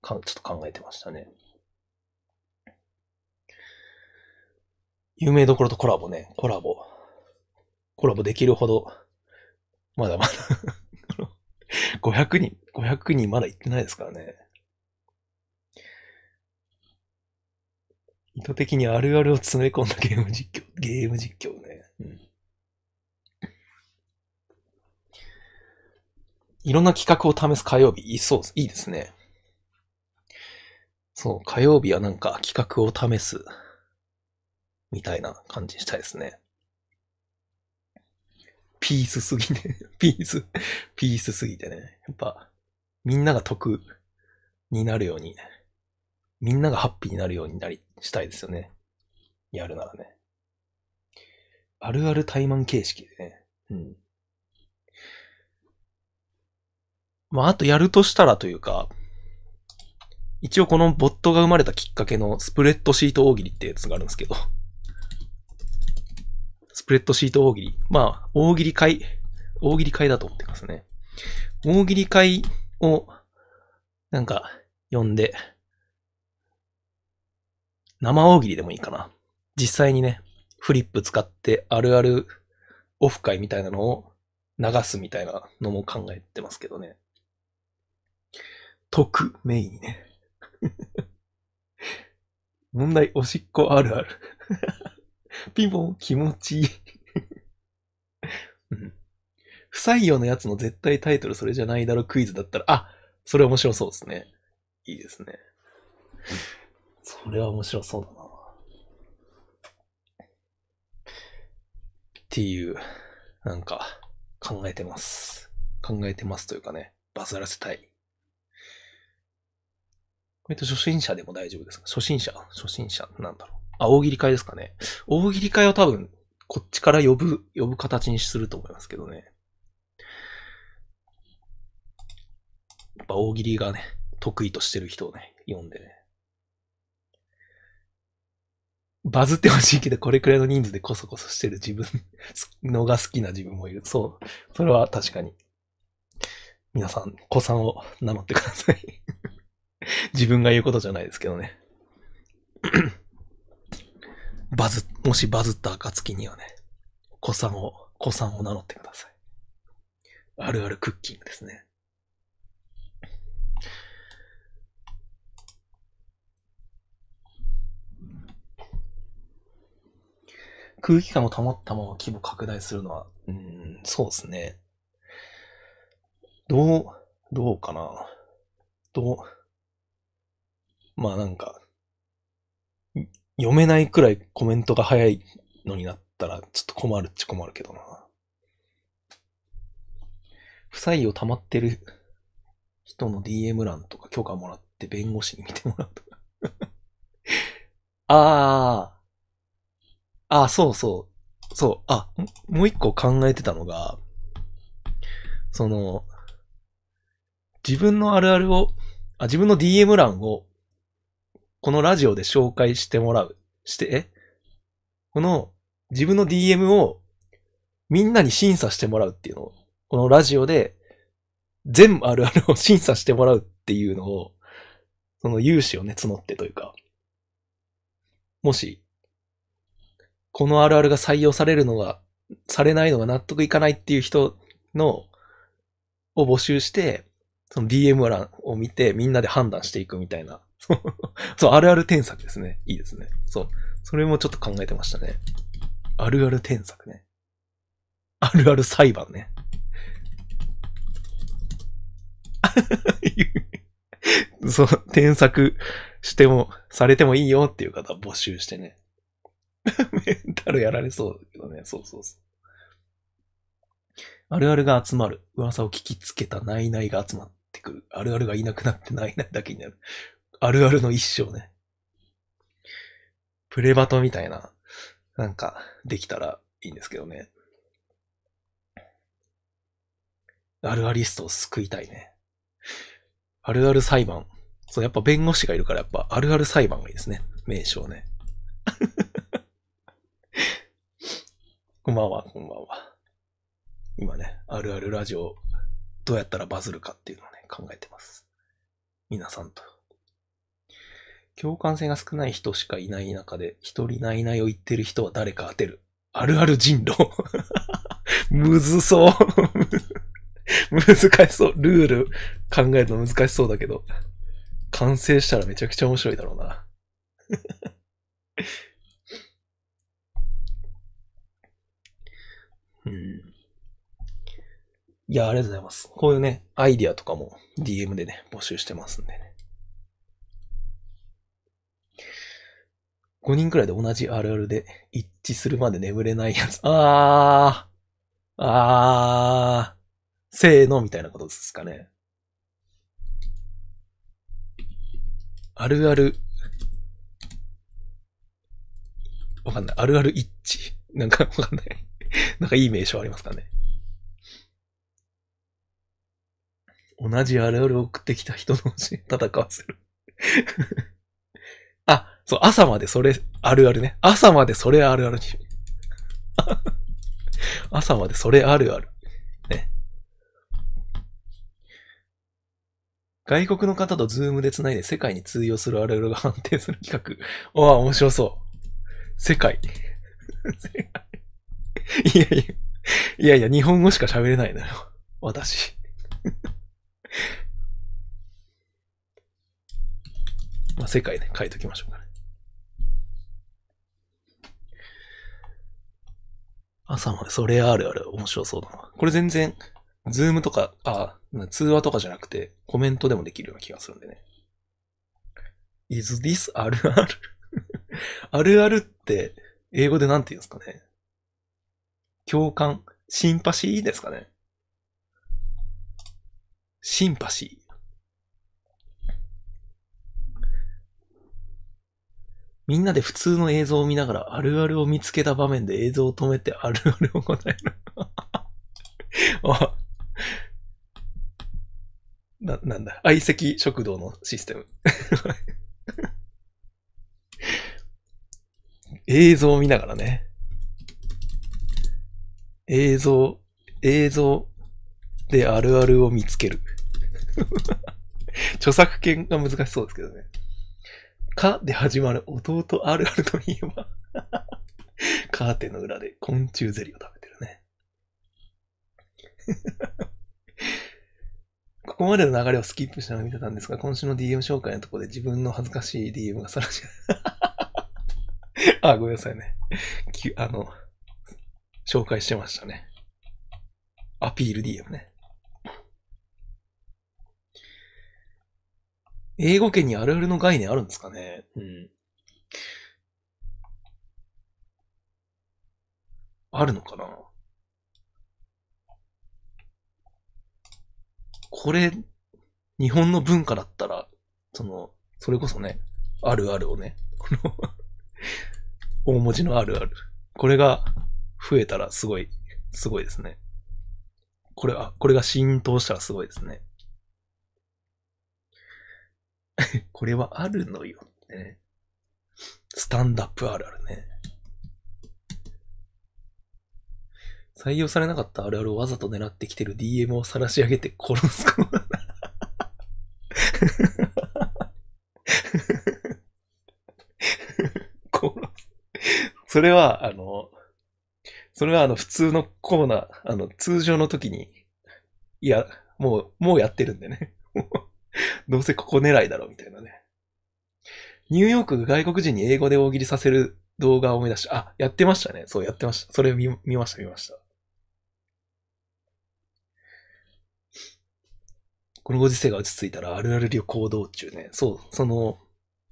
Speaker 1: かちょっと考えてましたね。有名どころとコラボね、コラボ。コラボできるほど、まだまだ500人、<laughs> 500人まだ行ってないですからね。意図的にあるあるを詰め込んだゲーム実況、ゲーム実況ね。うん。いろんな企画を試す火曜日、いそう。いいですね。そう、火曜日はなんか企画を試す、みたいな感じにしたいですね。ピースすぎて、<laughs> ピース、ピースすぎてね。やっぱ、みんなが得になるように、みんながハッピーになるようになり、したいですよね。やるならね。あるある対マン形式でね。うん。まあ、あとやるとしたらというか、一応このボットが生まれたきっかけのスプレッドシート大喜利ってやつがあるんですけど、スプレッドシート大喜利。まあ、大喜利会、大喜利会だと思ってますね。大喜利会を、なんか、読んで、生大喜利でもいいかな。実際にね、フリップ使ってあるあるオフ会みたいなのを流すみたいなのも考えてますけどね。特メインね。<laughs> 問題、おしっこあるある。<laughs> ピンポン、気持ちいい。<laughs> うん不採用のやつの絶対タイトルそれじゃないだろクイズだったら、あ、それ面白そうですね。いいですね。それは面白そうだな。っていう、なんか、考えてます。考えてますというかね、バズらせたい。割と初心者でも大丈夫ですか？初心者？初心者？なんだろう。あ、大喜利会ですかね。大喜利会は多分、こっちから呼ぶ、呼ぶ形にすると思いますけどね。やっぱ大喜利がね、得意としてる人をね、読んでね。バズってほしいけど、これくらいの人数でコソコソしてる自分 <laughs> のが好きな自分もいる。そう。それは確かに。皆さん、子さんを名乗ってください。<laughs> 自分が言うことじゃないですけどね。<clears throat> バズ、もしバズった暁にはね、子さんを、子さんを名乗ってください。あるあるクッキングですね。空気感を保ったまま規模拡大するのは、うーん、そうですね。どう、どうかな。どう、まあなんか、読めないくらいコメントが早いのになったら、ちょっと困るっちゃ困るけどな。不採用溜まってる人の DM 欄とか許可もらって弁護士に見てもらうとか。<laughs> ああ。ああ、そうそう。そう。あ、もう一個考えてたのが、その、自分のあるあるを、あ、自分の DM 欄を、このラジオで紹介してもらう。して、え？この、自分の DM を、みんなに審査してもらうっていうのを、このラジオで、全部あるあるを <laughs> 審査してもらうっていうのを、その勇姿をね、募ってというか、もし、このあるあるが採用されるのが、されないのが納得いかないっていう人の、を募集して、その DM 欄を見てみんなで判断していくみたいな。<laughs> そう、あるある添削ですね。いいですね。そう。それもちょっと考えてましたね。あるある添削ね。あるある裁判ね。<laughs> そう、添削しても、されてもいいよっていう方募集してね。<laughs> メンタルやられそうだけどね。そうそうそう。あるあるが集まる。噂を聞きつけたナイナイが集まってくる。あるあるがいなくなってナイナイだけになる。あるあるの一生ね。プレバトみたいな、なんか、できたらいいんですけどね。あるあリストを救いたいね。あるある裁判。そう、やっぱ弁護士がいるからやっぱあるある裁判がいいですね。名称ね。<laughs> こんばんは、こんばんは。今ね、あるあるラジオ、どうやったらバズるかっていうのをね、考えてます。皆さんと。共感性が少ない人しかいない中で、一人ないないを言ってる人は誰か当てる。あるある人狼。<laughs> むずそう。<laughs> 難しそう。ルール考えるの難しそうだけど、完成したらめちゃくちゃ面白いだろうな。<laughs> うん。いや、ありがとうございます。こういうね、アイディアとかも DM でね、募集してますんでね。5人くらいで同じあるあるで一致するまで眠れないやつ。あー。あー。せーのみたいなことですかね。あるある。わかんない。あるある一致。なんか <laughs> わかんない。なんかいい名称ありますかね。同じあるあるを送ってきた人同士戦わせる。あ、そう、朝までそれあるあるね。朝までそれあるあるに。<laughs> 朝までそれあるある。ね。外国の方とズームで繋いで世界に通用するあるあるが判定する企画。<laughs> おわ、面白そう。世界。世 <laughs> 界いやいや、いやいや、日本語しか喋れないのよ。私。まあ、世界ね、書いときましょうかね。朝までそれあるある面白そうだな。これ全然、ズームとか、あ、通話とかじゃなくて、コメントでもできるような気がするんでね。is this あるある？<laughs> あるあるって、英語でなんて言うんですかね？共感、シンパシーですかね？シンパシー。みんなで普通の映像を見ながらあるあるを見つけた場面で映像を止めてあるあるを答える。<laughs> あな、なんだ？相席食堂のシステム。<laughs> 映像を見ながらね。映像、映像であるあるを見つける。<laughs> 著作権が難しそうですけどね。かで始まる弟あるあるといえば、カーテンの裏で昆虫ゼリーを食べてるね。<laughs> ここまでの流れをスキップしながら見てたんですが、今週の DM 紹介のところで自分の恥ずかしい DM がさらに <laughs> あ、ごめんなさいね。あの、紹介してましたね。アピール DM ね。英語圏にあるあるの概念あるんですかね？うん。あるのかな？これ、日本の文化だったら、その、それこそね、あるあるをね、この、大文字のあるある。これが増えたらすごい、すごいですね。これ、あ、これが浸透したらすごいですね。<laughs> これはあるのよ。ね。スタンダップあるあるね。採用されなかったあるあるをわざと狙ってきてる DM を晒し上げて殺すかも。<laughs> 殺す。それは、あの、それはあの普通のコーナー、あの通常の時に、いや、もう、もうやってるんでね。<laughs> どうせここ狙いだろ、みたいなね。ニューヨーク外国人に英語で大喜利させる動画を思い出した。あ、やってましたね。そうやってました。それ見見ました、見ました。このご時世が落ち着いたらあるある旅行道中ね。そう、その、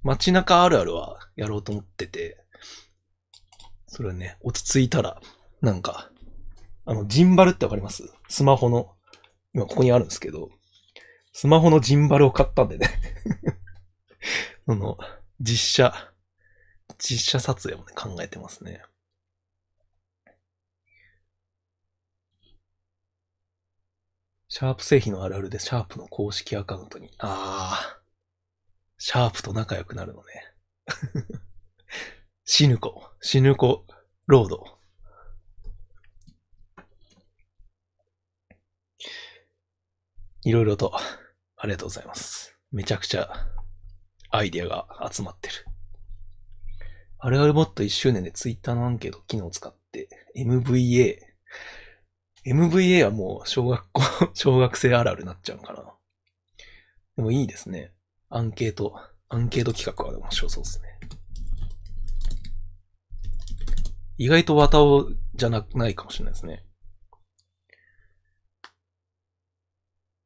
Speaker 1: 街中あるあるはやろうと思ってて、それはね、落ち着いたら、なんか、あの、ジンバルってわかります？スマホの、今ここにあるんですけど、スマホのジンバルを買ったんでね <laughs> その、実写、実写撮影もね、考えてますね。シャープ製品のあるあるで、シャープの公式アカウントに。ああ。シャープと仲良くなるのね。<laughs> 死ぬ子、死ぬ子、ロード。いろいろと、ありがとうございます。めちゃくちゃ、アイディアが集まってる。あるあるボット1周年でツイッターのアンケート機能を使って、MVA、MVA はもう小学校、<laughs> 小学生あるあるになっちゃうのかな。でもいいですね。アンケート、アンケート企画は面白そうですね。意外と綿尾じゃな、ないかもしれないですね。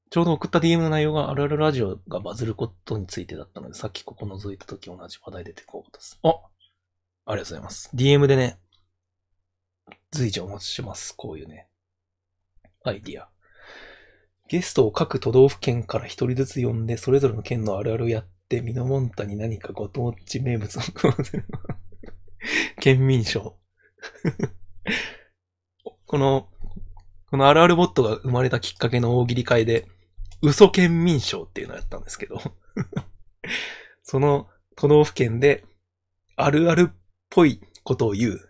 Speaker 1: ちょうど送った DM の内容があるあるラジオがバズることについてだったので、さっきここ覗いた時同じ話題出てこうです。あありがとうございます。DM でね、随時お待ちします。こういうね、アイディア。ゲストを各都道府県から一人ずつ呼んで、それぞれの県のあるあるをやって、ミノモンタに何かご当地名物を食わせる。県民賞。<laughs> この、このあるあるボットが生まれたきっかけの大喜利会で、嘘県民賞っていうのをやったんですけど <laughs> その都道府県で、あるあるっぽいことを言う、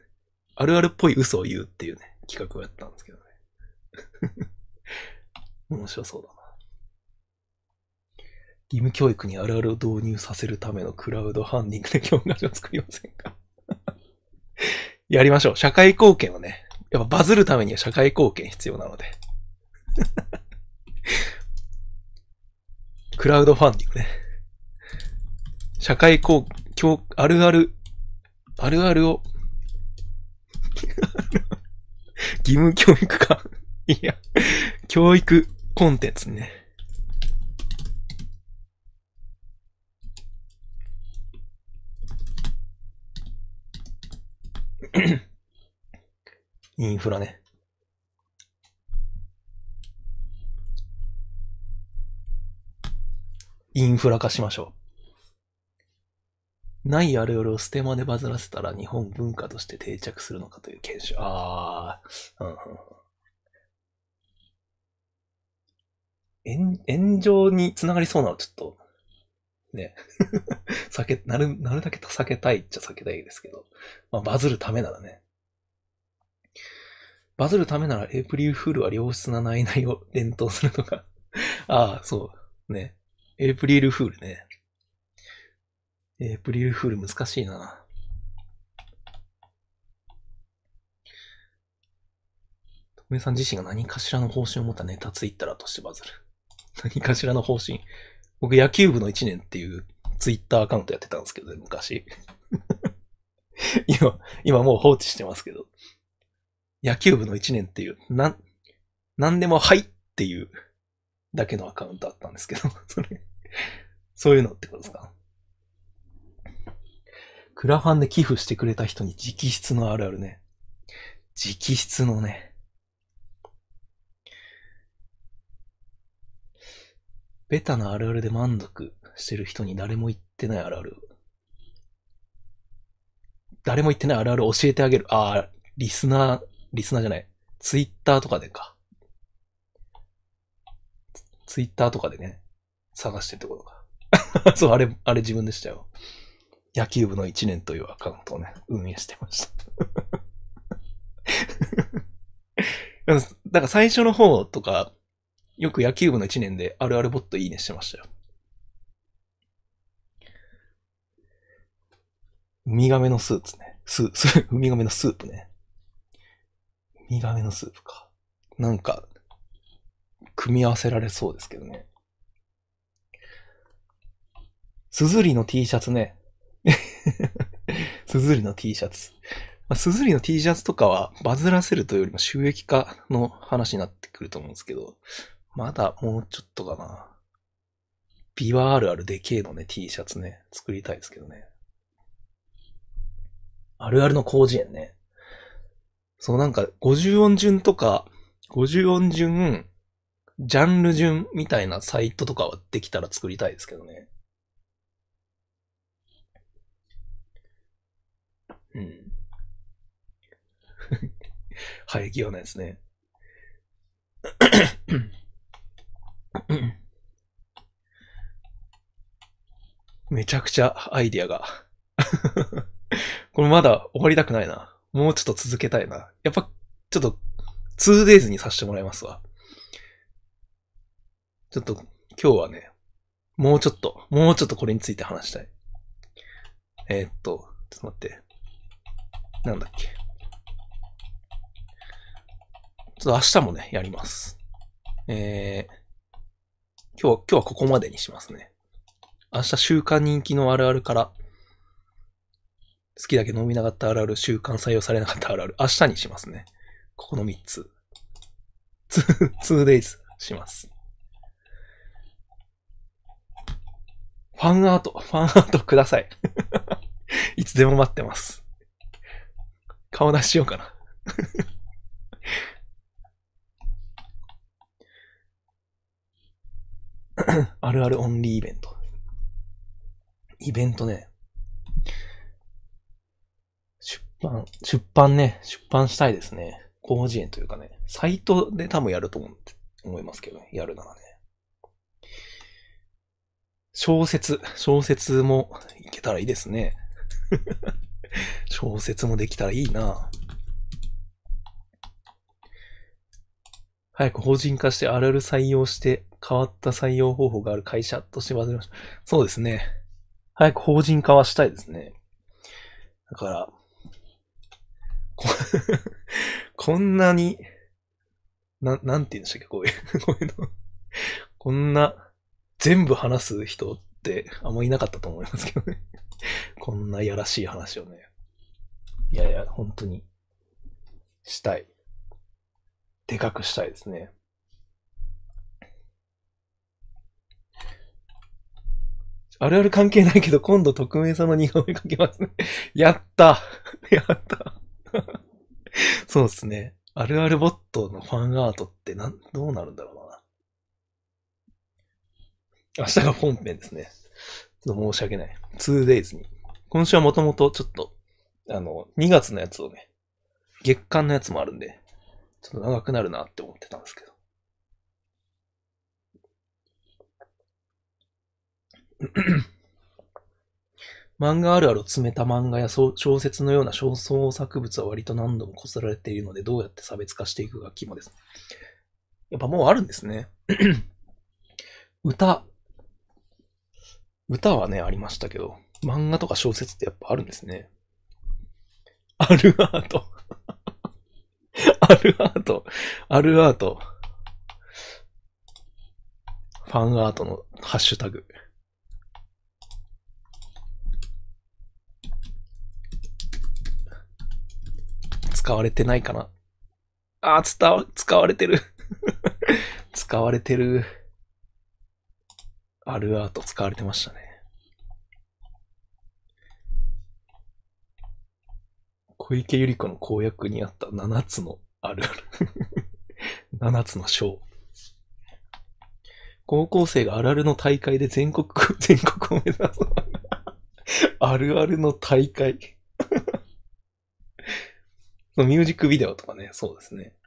Speaker 1: あるあるっぽい嘘を言うっていうね、企画をやったんですけどね。<laughs> 面白そうだな。義務教育にあるあるを導入させるためのクラウドファンディングで教科書を作りませんか？<laughs> やりましょう。社会貢献をね。やっぱバズるためには社会貢献必要なので。クラウドファンディングね。社会貢献、あるある、あるあるを <laughs> 義務教育かいや、教育コンテンツね。<coughs> インフラね。インフラ化しましょう。ないあるあるをステマでバズらせたら日本文化として定着するのかという検証。ああ、うん、炎、炎上につながりそうなのちょっと、ね。<laughs> 避け、なる、なるだけ避けたいっちゃ避けたいですけど。まあ、バズるためならね。バズるためならエイプリルフールは良質な内々を連投するとか。ああ、そう。ね。エイプリルフールね。エイプリルフール難しいな。トメさん自身が何かしらの方針を持ったネタツイッターとしてバズる。何かしらの方針。僕野球部の1年っていうツイッターアカウントやってたんですけどね、昔。<laughs> 今、今もう放置してますけど。野球部の1年っていう、なん、なんでもはいっていうだけのアカウントあったんですけど、それ、そういうのってことですか？クラファンで寄付してくれた人に直筆のあるあるね。直筆のね。ベタなあるあるで満足してる人に誰も言ってないあるある。誰も言ってないあるある教えてあげる。ああ、リスナー、リスナーじゃない。ツイッターとかでか。ツイッターとかでね、探してってことか。<laughs> そう、あれ、あれ自分でしたよ。野球部の1年というアカウントをね、運営してました。<laughs> だから最初の方とか、よく野球部の1年であるあるボットいいねしてましたよ。ウミガメのスープね。スー、ス <laughs> ウミガメのスープね。ウミガメのスープか。なんか、組み合わせられそうですけどね。すずりの T シャツね。すずりの T シャツ。まあ、すずりの T シャツとかはバズらせるというよりも収益化の話になってくると思うんですけど、まだもうちょっとかな。ビワあるあるでけえのね、T シャツね、作りたいですけどね。あるあるの工事園ね。そうなんか、50音順とか、50音順、ジャンル順みたいなサイトとかはできたら作りたいですけどね。うん。<laughs> 生え際のやつね。<coughs> めちゃくちゃアイディアが <laughs> これまだ終わりたくないな。もうちょっと続けたいな。やっぱ、ちょっと、2days にさせてもらいますわ。ちょっと、今日はね、もうちょっと、もうちょっとこれについて話したい。えー、っと、ちょっと待って。なんだっけ。ちょっと明日もね、やります。えー、今日は、今日はここまでにしますね。明日週間人気のあるあるから、好きだけ飲みなかったあるある、週間採用されなかったあるある、明日にしますね。ここの3つ。2days します。ファンアート、ファンアートください。<laughs> いつでも待ってます。顔出しようかな。あるあるオンリーイベント。イベントね。出版、出版ね、出版したいですね。広辞苑というかね、サイトで多分やると思う思いますけどね、やるならね。小説、小説もいけたらいいですね。小説もできたらいいな早く法人化してあるある採用して変わった採用方法がある会社として忘れました。そうですね。早く法人化はしたいですね。だから、こ <laughs> こんなに、な、なんて言うんでしたっけ、こういう、<laughs> こういうの。こんな、全部話す人ってあんまいなかったと思いますけどね。<laughs> こんなやらしい話をね。いやいや、本当に、したい。でかくしたいですね。あるある関係ないけど、今度匿名さんの似顔絵描きますね。<laughs> やった <laughs> やったそうっすね。あるあるボットのファンアートってなん、どうなるんだろうな。明日が本編ですね。ょっと申し訳ない。2days に。今週はもともとちょっと、あの、2月のやつをね、月間のやつもあるんで、ちょっと長くなるなって思ってたんですけど。<clears throat> 漫画あるあるを詰めた漫画や小説のような小創作物は割と何度もこすられているので、どうやって差別化していくか肝です。やっぱもうあるんですね。<clears throat> 歌。歌はね、ありましたけど、漫画とか小説ってやっぱあるんですね。あるアート。<laughs> あるアート。あるアート。ファンアートのハッシュタグ。使われてないかな。あー、伝わ、使われてる。<laughs> 使われてる。あるアート使われてましたね。小池百合子の公約にあった7つのあるある。<laughs> 7つの章。高校生があるあるの大会で全国、<laughs> 全国を目指す。あるあるの大会。<laughs> ミュージックビデオとかね、そうですね。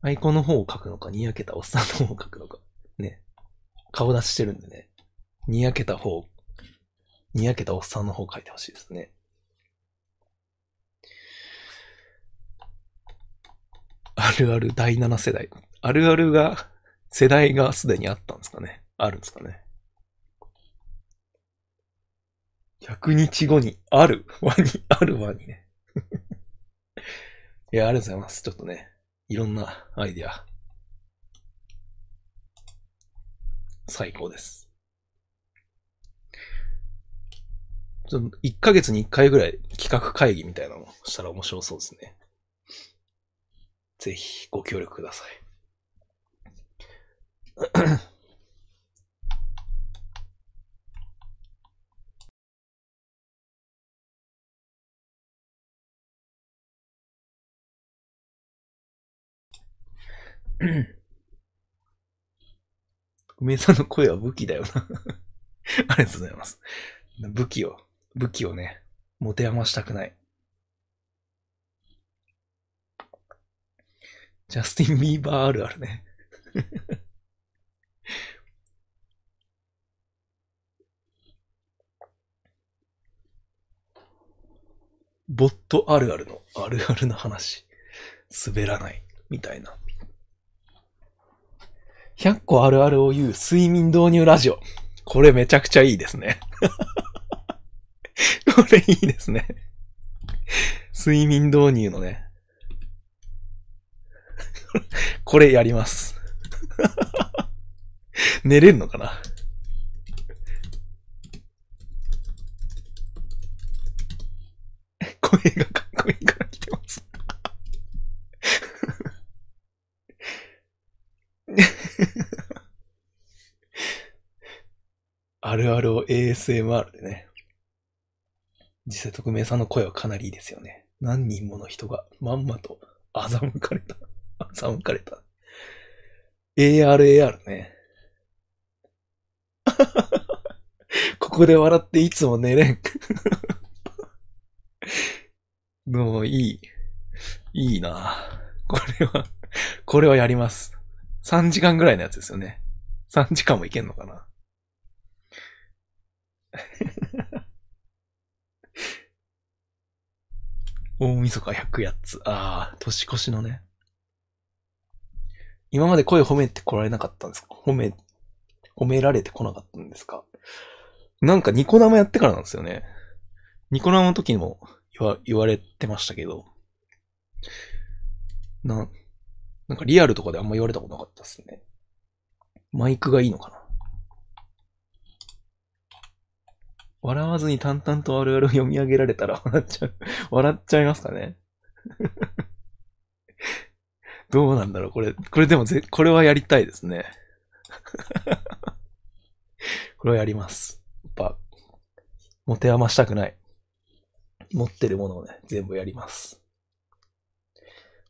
Speaker 1: アイコンの方を書くのか、にやけたおっさんの方を書くのか。ね。顔出ししてるんでね。にやけた方、にやけたおっさんの方を書いてほしいですね。あるある第7世代。あるあるが、世代がすでにあったんですかね。あるんですかね。100日後にあるワニ、あるワニね。<laughs> いや、ありがとうございます。ちょっとね、いろんなアイディア。最高です。ちょっと1ヶ月に1回ぐらい企画会議みたいなのをしたら面白そうですね。ぜひご協力ください。<clears throat> 梅さんの声は武器だよな <laughs> ありがとうございます。武器を、武器をね、持て余したくない。ジャスティン・ビーバーあるあるね <laughs> ボットあるあるのあるあるの話。滑らない。みたいな。100個あるあるを言う睡眠導入ラジオ。これめちゃくちゃいいですね。<laughs> これいいですね。睡眠導入のね。これやります。<laughs> 寝れんのかな？声がかっこいいから来てます。あるあるを ASMR でね。実際匿名さんの声はかなりいいですよね。何人もの人がまんまと欺かれた。<laughs> 欺かれた。ARAR ね。<laughs> ここで笑っていつも寝れん。<laughs> もういい。いいなこれは、これはやります。3時間ぐらいのやつですよね。3時間もいけんのかな <laughs> 大晦日100やつ。ああ、年越しのね。今まで声褒めてこられなかったんですか？褒め、褒められてこなかったんですか？なんかニコ生やってからなんですよね。ニコ生の時にも言わ、言われてましたけど。な、なんかリアルとかであんま言われたことなかったですね。マイクがいいのかな？笑わずに淡々とあるあるを読み上げられたら笑っちゃう、<laughs> 笑っちゃいますかね？<laughs> どうなんだろう？これ、これでもぜ、これはやりたいですね。<laughs> これはやります。やっぱ、持て余したくない。持ってるものをね、全部やります。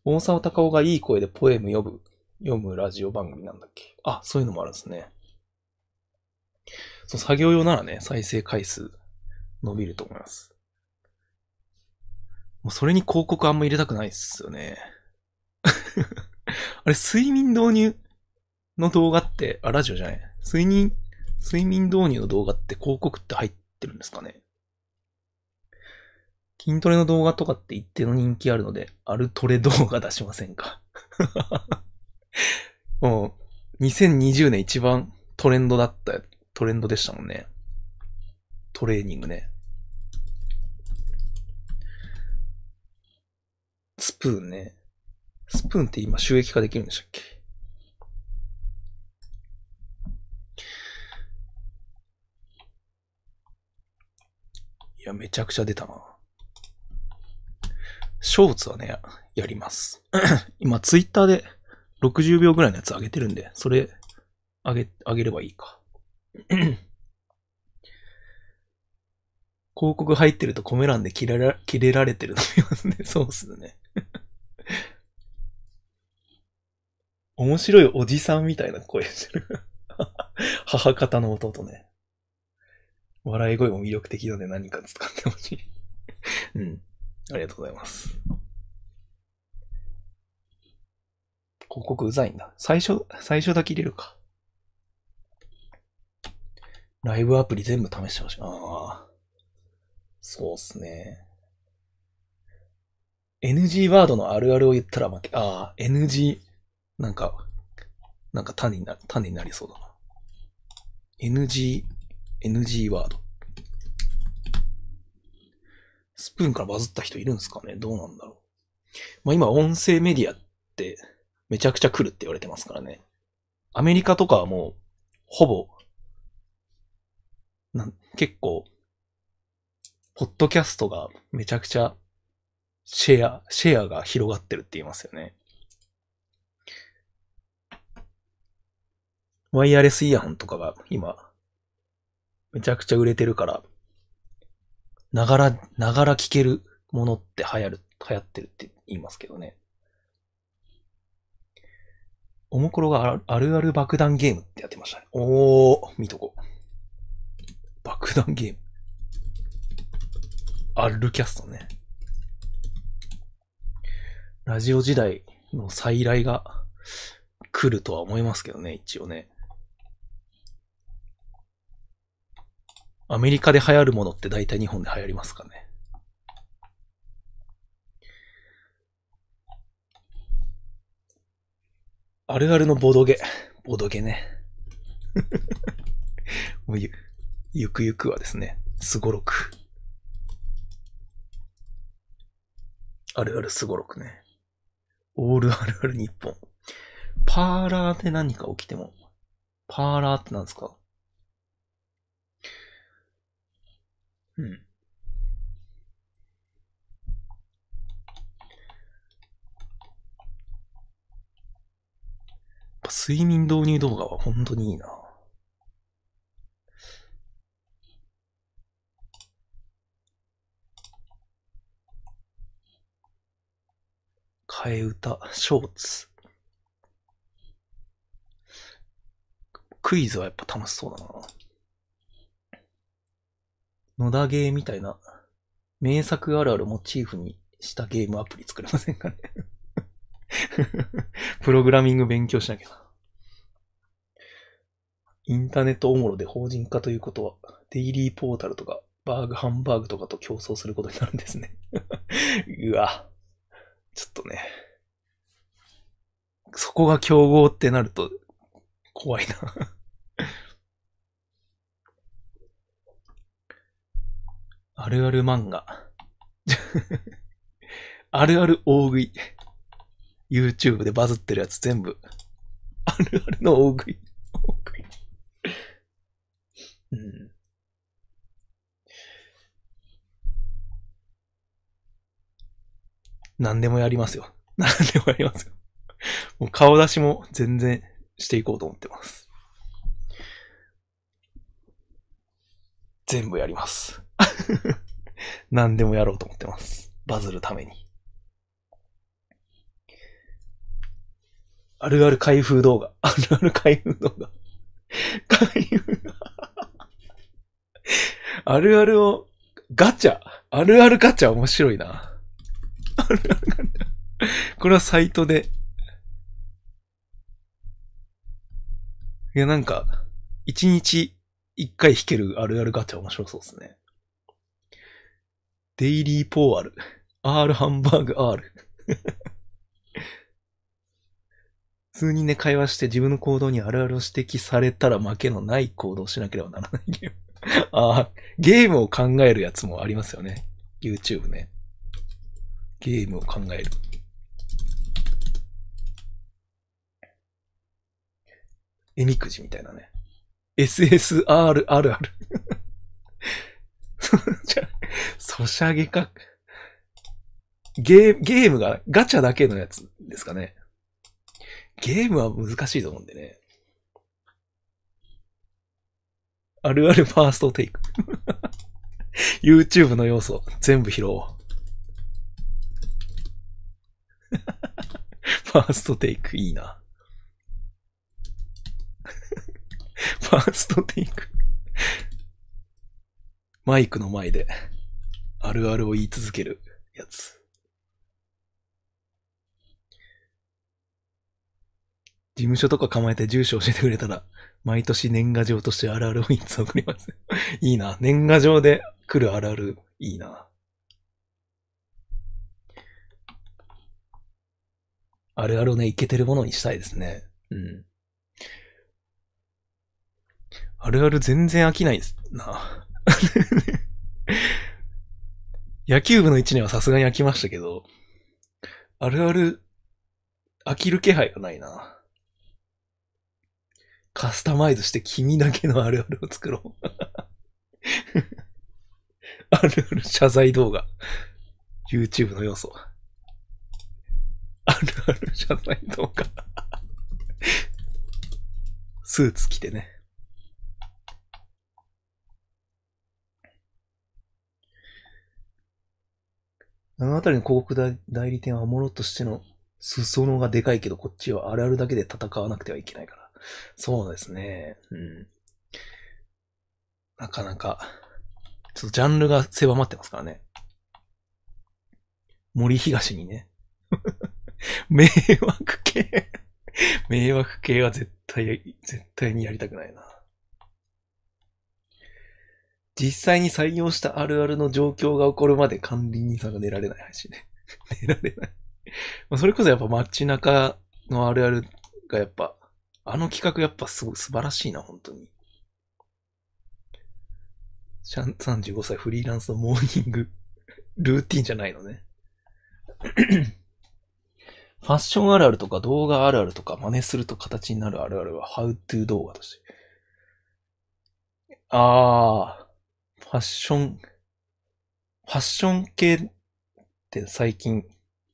Speaker 1: 大沢たかおがいい声でポエム読む、読むラジオ番組なんだっけ？あ、そういうのもあるんですね。そう、作業用ならね、再生回数伸びると思います。もうそれに広告あんま入れたくないっすよね。<laughs> あれ、睡眠導入の動画って、あ、ラジオじゃない。睡眠、睡眠導入の動画って広告って入ってるんですかね筋トレの動画とかって一定の人気あるので、あるトレ動画出しませんか？<laughs> もう、2020年一番トレンドだったトレンドでしたもんね。トレーニングね。スプーンね。スプーンって今収益化できるんでしたっけ？いや、めちゃくちゃ出たな。ショーツはね、やります。<coughs> 今、ツイッターで60秒ぐらいのやつ上げてるんで、それ、上げ、上げればいいか。<clears throat> 広告入ってるとコメ欄で切れら切れられてるの見ますね。<laughs> そうっすね。<laughs> 面白いおじさんみたいな声してる。<laughs> 母方の弟ね。笑い声も魅力的なので何か使ってほしい。うん。ありがとうございます。広告うざいんだ。最初、最初だけ入れるか。ライブアプリ全部試してほしい。ああ。そうっすね。NG ワードのあるあるを言ったら負け。ああ、NG、なんか、なんか種にな、種になりそうだな。NG、NG ワード。スプーンからバズった人いるんですかね？どうなんだろう。まあ今音声メディアってめちゃくちゃ来るって言われてますからね。アメリカとかはもう、ほぼ、結構、ポッドキャストがめちゃくちゃシェア、シェアが広がってるって言いますよね。ワイヤレスイヤホンとかが今、めちゃくちゃ売れてるから、ながら、ながら聞けるものって流行る、流行ってるって言いますけどね。おもころがあるある爆弾ゲームってやってましたね。おー、見とこう。爆弾ゲーム。アルキャストね。ラジオ時代の再来が来るとは思いますけどね、一応ね。アメリカで流行るものって大体日本で流行りますかね。あるあるのボドゲ。ボドゲね。も <laughs> うゆ、くゆくはですね、すごろく。あるあるすごろくね。オールあるある日本。パーラーで何か起きても。パーラーって何ですか？うん。睡眠導入動画は本当にいいな。替え歌、ショーツ。クイズはやっぱ楽しそうだな。野田ゲーみたいな、名作あるあるモチーフにしたゲームアプリ作れませんかね <laughs> プログラミング勉強しなきゃな。インターネットおもろで法人化ということは、デイリーポータルとか、バーグハンバーグとかと競争することになるんですね。<laughs> うわ。ちょっとね。そこが競合ってなると、怖いな <laughs> あるある漫画。<laughs> あるある大食い。YouTube でバズってるやつ全部。あるあるの大食い。大食い。うん。何でもやりますよ。<laughs> 何でもやりますよ。もう顔出しも全然していこうと思ってます。全部やります。<laughs> 何でもやろうと思ってます。バズるために。あるある開封動画。あるある開封動画。開封。あるあるを、ガチャ。あるあるガチャ面白いな。<laughs> これはサイトで。いや、なんか、一日一回弾けるあるあるガチャ面白そうですね。デイリーポーアル。R ハンバーグ R。<laughs> 普通にね、会話して自分の行動にあるあるを指摘されたら負けのない行動をしなければならないゲーム。ああ、ゲームを考えるやつもありますよね。YouTube ね。ゲームを考える。えみくじみたいなね。SSR あるある。<laughs> じゃ、ソシャゲか。ゲー、ゲームがガチャだけのやつですかね。ゲームは難しいと思うんでね。あるあるファーストテイク。YouTube の要素全部拾おう。ファーストテイクいいな。ファーストテイク。マイクの前で、あるあるを言い続けるやつ。事務所とか構えて住所教えてくれたら、毎年年賀状としてあるあるをいつ送ります。いいな。年賀状で来るあるある、いいな。あるあるをね、いけてるものにしたいですね。うん。あるある全然飽きないですな。<laughs> 野球部の1年はさすがに飽きましたけど、あるある、飽きる気配がないな。カスタマイズして君だけのあるあるを作ろう。<laughs> あるある謝罪動画。YouTube の要素。あるある謝罪動画。スーツ着てね。あのあたりの広告代理店はものとしての裾野がでかいけど、こっちはあるあるだけで戦わなくてはいけないから。そうですね。うん。なかなか、ちょっとジャンルが狭まってますからね。森東にね。<laughs> 迷惑系。迷惑系は絶対、絶対にやりたくないな。実際に採用したあるあるの状況が起こるまで管理人さんが寝られない話ね。<laughs> 寝られない。まそれこそやっぱ街中のあるあるがやっぱ、あの企画やっぱすごい素晴らしいな、本当に。35歳フリーランスのモーニングルーティンじゃないのね。ファッションあるあるとか動画あるあるとか真似すると形になるあるあるは How to 動画として。あー、ファッション、ファッション系って最近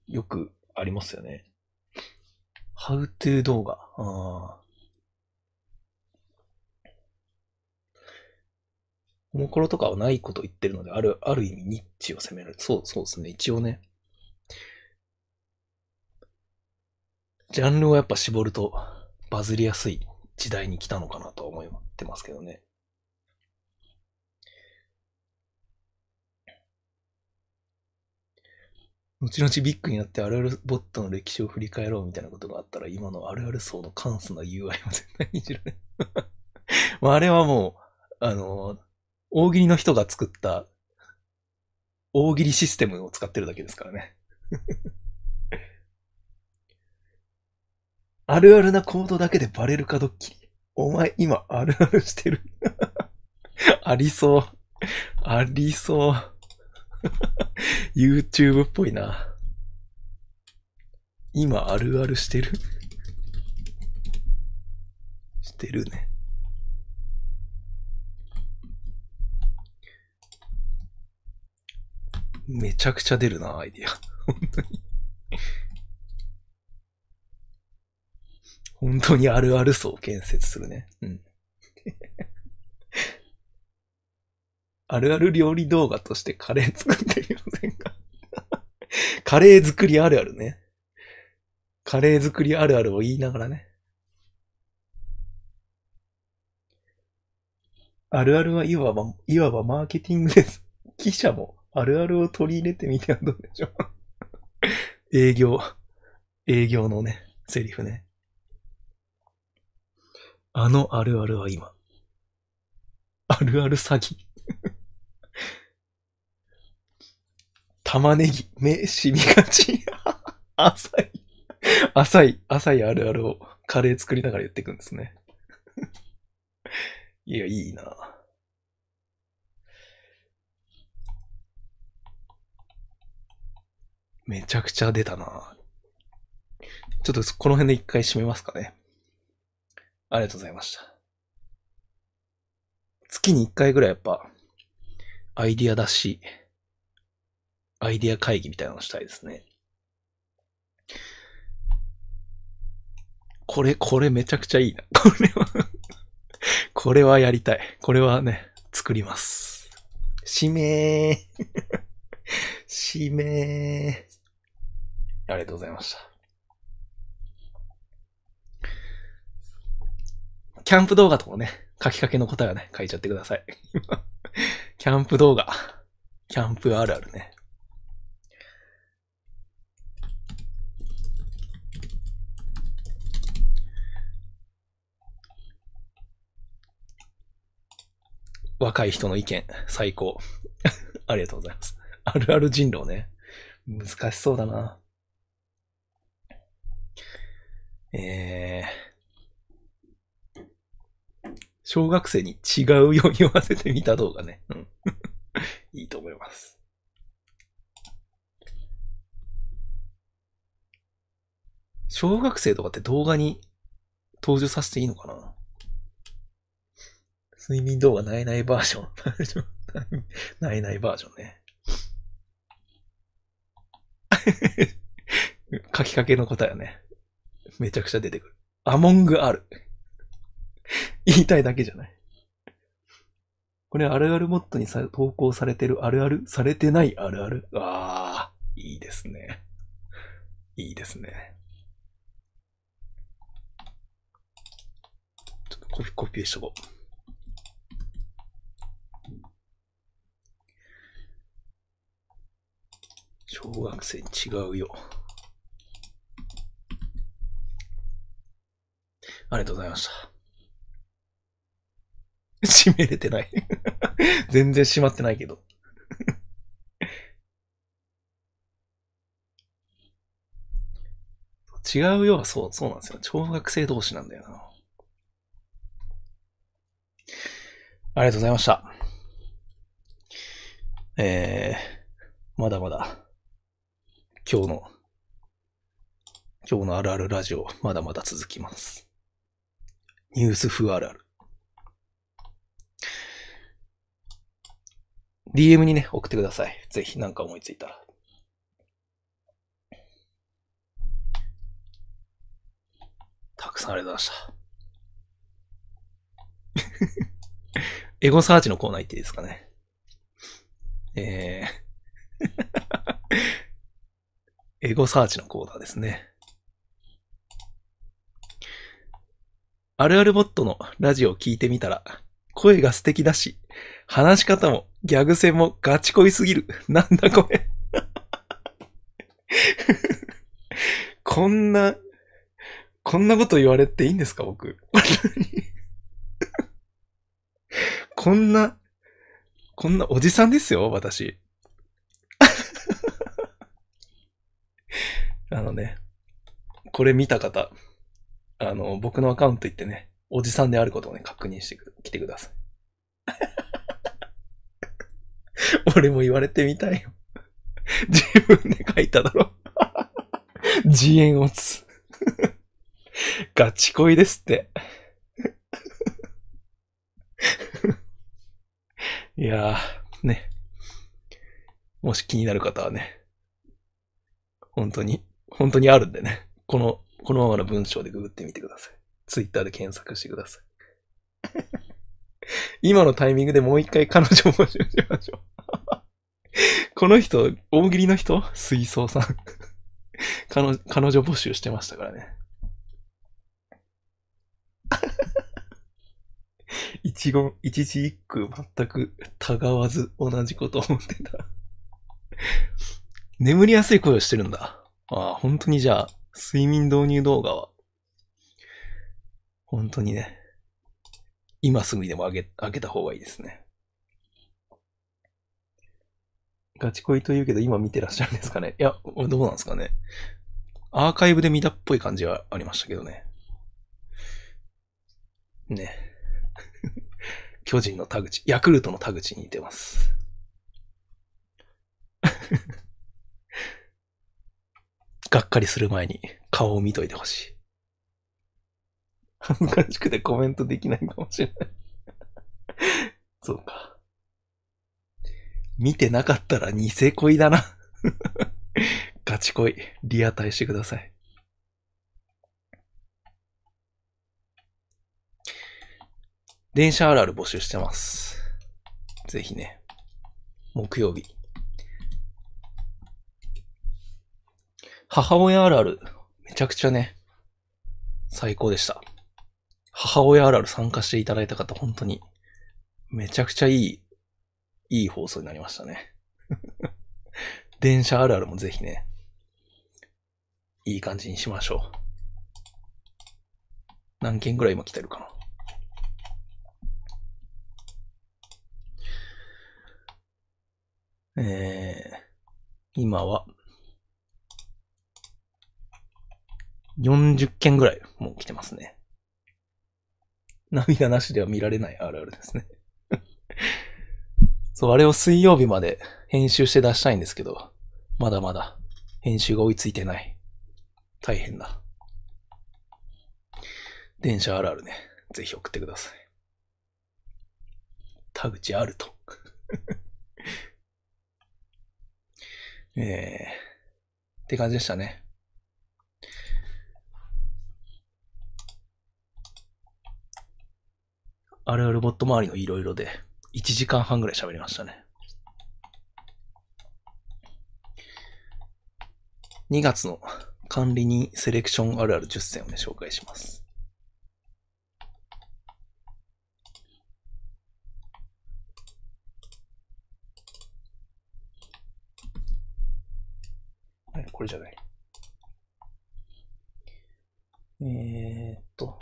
Speaker 1: よくありますよね。How to 動画。あー。おもころとかはないこと言ってるので、ある、ある意味ニッチを攻める。そう、そうですね。一応ね。ジャンルをやっぱ絞るとバズりやすい時代に来たのかなとは思ってますけどね。後々ビッグになってあるあるボットの歴史を振り返ろうみたいなことがあったら、今のあるある層の簡素な UI は絶対にいじられる。<laughs> まああれはもう、あの、大喜利の人が作った大喜利システムを使ってるだけですからね。あるあるなコードだけでバレるかドッキリ。お前今あるあるしてる。<laughs> ありそう。ありそう。<laughs> YouTube っぽいな。今あるあるしてる。してるね。めちゃくちゃ出るな、アイディア。本当に。本当にあるある層を建設するね。うん。<laughs> あるある料理動画としてカレー作ってみませんかカレー作りあるあるね。カレー作りあるあるを言いながらね。あるあるはいわば、いわばマーケティングです。<laughs> 記者もあるあるを取り入れてみてはどうでしょう。<laughs> 営業、営業のね、セリフね。あのあるあるは今。あるある詐欺。<laughs> 玉ねぎ、目、染みがち。<laughs> 浅い。浅い、浅いあるあるをカレー作りながら言っていくんですね。<laughs> いや、いいな。めちゃくちゃ出たな。ちょっとこの辺で一回締めますかね。ありがとうございました。月に一回ぐらいやっぱ、アイディア出し、アイディア会議みたいなのしたいですね。これ、これめちゃくちゃいいな。<laughs> これはこれはやりたい。これはね、作ります。指名指名ありがとうございました。キャンプ動画とかもね、書きかけの答えはね、書いちゃってください。<laughs> キャンプ動画。キャンプあるあるね。若い人の意見、最高。<laughs> ありがとうございます。あるある人狼ね。難しそうだな。えー、小学生に違うように言わせてみた動画ね。うん。<laughs> いいと思います。小学生とかって動画に登場させていいのかな？睡眠動画ないないバージョン。<laughs> ないないバージョンね。<laughs> 書きかけの答えはね、めちゃくちゃ出てくる。アモングある。<laughs> 言いたいだけじゃない。これあるあるモッドにさ投稿されてるあるあるされてないあるある。ああ、いいですね。いいですね。ちょっとコピコピーしとこう。小学生に違うよ。ありがとうございました。<laughs> 閉めれてない <laughs> 全然閉まってないけど違うよはそう、そうなんですよ。小学生同士なんだよな。ありがとうございました。えー、まだまだ今日の、今日のあるあるラジオ、まだまだ続きます。ニュース風あるある。DM にね、送ってください。ぜひ、なんか思いついたら。たくさんありがとうございました。<laughs> エゴサーチのコーナー行っていいですかね。えー <laughs> エゴサーチのコーナーですね。あるあるボットのラジオを聞いてみたら、声が素敵だし、話し方もギャグ戦もガチ恋すぎる。<laughs> なんだこれ <laughs> こんな、こんなこと言われていいんですか僕。<laughs> こんな、こんなおじさんですよ私。あのね、これ見た方、あの、僕のアカウント行ってね、おじさんであることをね、確認してきてください。<laughs> 俺も言われてみたいよ。自分で書いただろ。自演をつ。ガチ恋ですって。いやー、ね。もし気になる方はね、本当に本当にあるんでね。この、このままの文章でググってみてください。ツイッターで検索してください。今のタイミングでもう一回彼女募集しましょう。この人、大喜利の人？水槽さん彼。彼女募集してましたからね。一言、一字一句全くたがわず同じこと思ってた。眠りやすい声をしてるんだ。ああ、本当にじゃあ、睡眠導入動画は、本当にね、今すぐにでも上げ、上げた方がいいですね。ガチ恋と言うけど今見てらっしゃるんですかねいや、どうなんですかねアーカイブで見たっぽい感じはありましたけどね。ね。<laughs> 巨人の田口、ヤクルトの田口に似てます。<laughs> がっかりする前に顔を見といてほしい。恥ずかしくてコメントできないかもしれないそうか。見てなかったら偽恋だな <laughs> ガチ恋、リアタイしてください。電車あるある募集してます。ぜひね、木曜日、母親あるある、めちゃくちゃね、最高でした。母親あるある参加していただいた方、本当に、めちゃくちゃいい、いい放送になりましたね。<laughs> 電車あるあるもぜひね、いい感じにしましょう。何件ぐらい今来てるかな。えー、今は、40件ぐらいもう来てますね。涙なしでは見られないあるあるですね。そう、あれを水曜日まで編集して出したいんですけど、まだまだ編集が追いついてない。大変だ。電車あるあるね。ぜひ送ってください。田口あると。え <laughs> えー、って感じでしたね。あるあるボット周りのいろいろで、1時間半ぐらい喋りましたね。2月の管理人セレクションあるある10選をね、紹介します。これじゃない。えー、っと。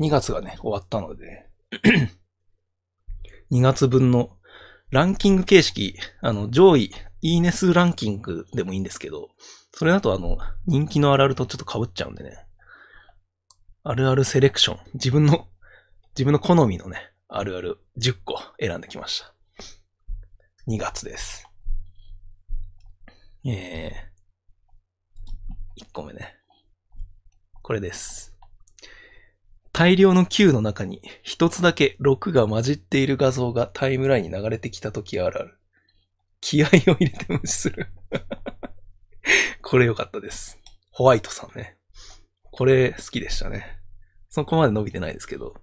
Speaker 1: 2月がね、終わったので、<clears throat> 2月分のランキング形式、あの、上位、いいね数ランキングでもいいんですけど、それだとあの、人気のあるあるとちょっと被っちゃうんでね。あるあるセレクション。自分の自分の好みのね、あるある10個選んできました。2月です。えー、1個目ね。これです。大量の Q の中に一つだけ6が混じっている画像がタイムラインに流れてきた時あるある。気合を入れて無視する <laughs> これ良かったです。ホワイトさんね。これ好きでしたね。そこまで伸びてないですけど。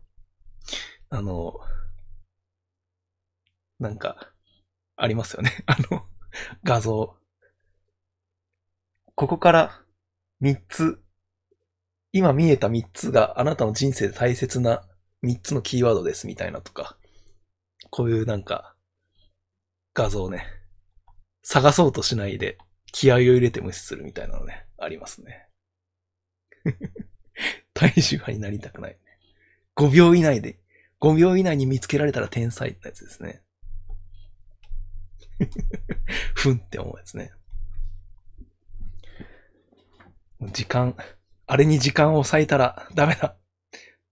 Speaker 1: あの、なんか、ありますよね。<laughs> あの、画像。ここから3つ、今見えた3つがあなたの人生で大切な3つのキーワードですみたいなとか、こういうなんか、画像ね、探そうとしないで気合を入れて無視するみたいなのね、ありますね。<laughs> 体重派になりたくない。5秒以内で5秒以内に見つけられたら天才ってやつですね。<laughs> ふんって思うやつね。時間、あれに時間を割いたらダメだっ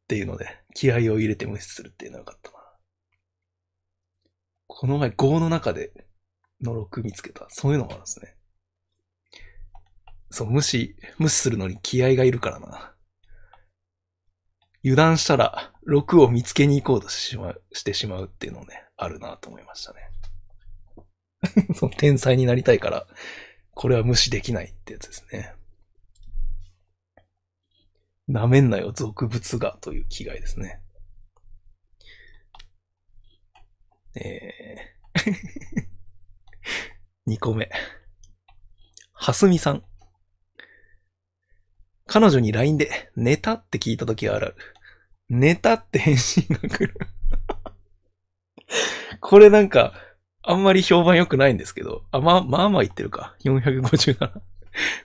Speaker 1: ていうので、気合を入れて無視するっていうのがよかったな。この前5の中での6見つけた。そういうのもあるんですね。そう、無視、無視するのに気合がいるからな。油断したら6を見つけに行こうとしまうしてしまうっていうのもね、あるなと思いましたね。<laughs> その天才になりたいから、これは無視できないってやつですね。舐めんなよ、俗物がという気概ですね。えー <laughs> 2個目。はすみさん。彼女に LINE で寝たって聞いた時がある。寝たって返信が来る <laughs> これなんか、あんまり評判良くないんですけど、あ、まあ、まあまあ言ってるか。457。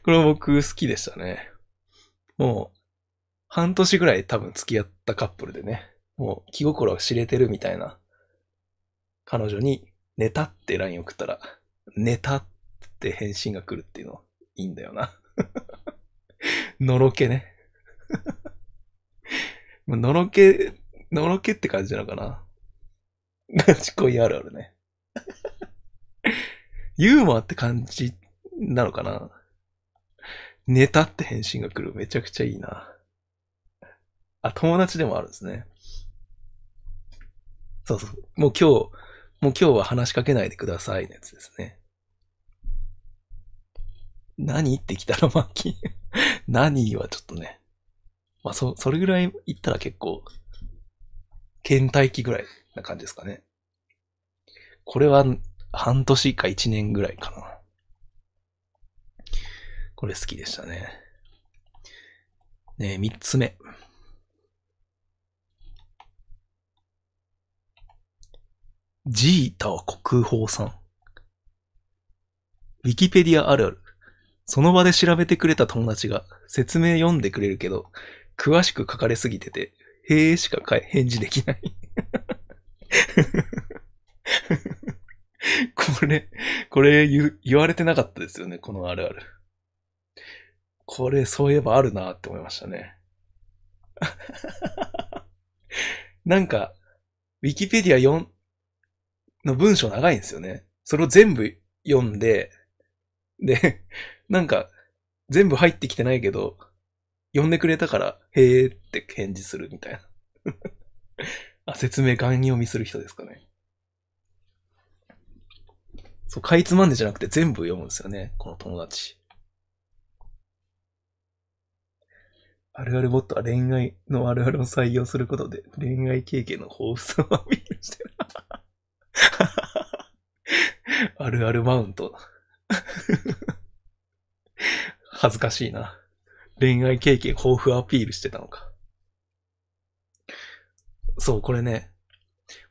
Speaker 1: これ僕好きでしたね。もう、半年ぐらい多分付き合ったカップルでね、もう気心が知れてるみたいな、彼女に寝たって LINE 送ったら、寝たって返信が来るっていうのいいんだよな。<laughs> のろけね。<laughs> のろけ、のろけって感じなのかな。ガチ恋あるあるね。<laughs> ユーモアって感じなのかな。ネタって返信が来る。めちゃくちゃいいな。あ、友達でもあるんですね。そうそう。もう今日、もう今日は話しかけないでくださいのやつですね。何って来たらマッキー。<laughs> 何はちょっとね。まあ、そ、それぐらい言ったら結構、倦怠期ぐらいな感じですかね。これは半年か1年ぐらいかな。これ好きでしたね。ね、三つ目。ジータは国宝さん。ウィキペディアあるある。その場で調べてくれた友達が説明読んでくれるけど、詳しく書かれすぎてて、へえしか返事できないこれ、これ言言われてなかったですよね、このあるある。これ、そういえばあるなって思いましたね。なんか、ウィキペディア4の文章長いんですよね。それを全部読んで、で、<laughs> なんか、全部入ってきてないけど、読んでくれたから、へーって返事するみたいな。<laughs> あ、説明ガン読みする人ですかね。そう、かいつまんでじゃなくて全部読むんですよね、この友達。あるあるボットは恋愛のあるあるを採用することで恋愛経験の豊富さをアピールしてる。あるあるマウント。<laughs> 恥ずかしいな。恋愛経験豊富アピールしてたのか。そう、これね、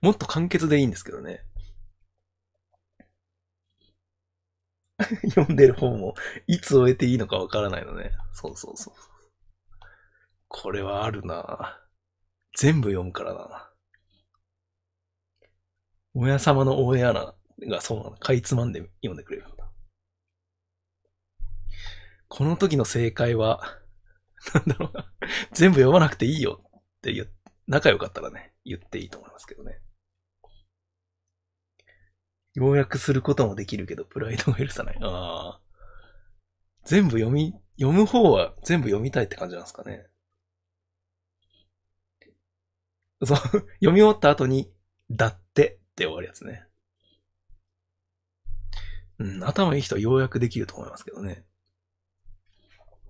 Speaker 1: もっと簡潔でいいんですけどね。<laughs> 読んでる方も、いつ終えていいのかわからないのね。そうそうそう。これはあるな全部読むからな。親様のオンエアがそうなの。かいつまんで読んでくれる。この時の正解は、<laughs> なんだろうな。全部読まなくていいよって言、仲良かったらね、言っていいと思いますけどね。要約することもできるけど、プライドが許さない。ああ。全部読み、読む方は全部読みたいって感じなんですかね。そう、読み終わった後に、だってって終わるやつね。うん、頭いい人は要約できると思いますけどね。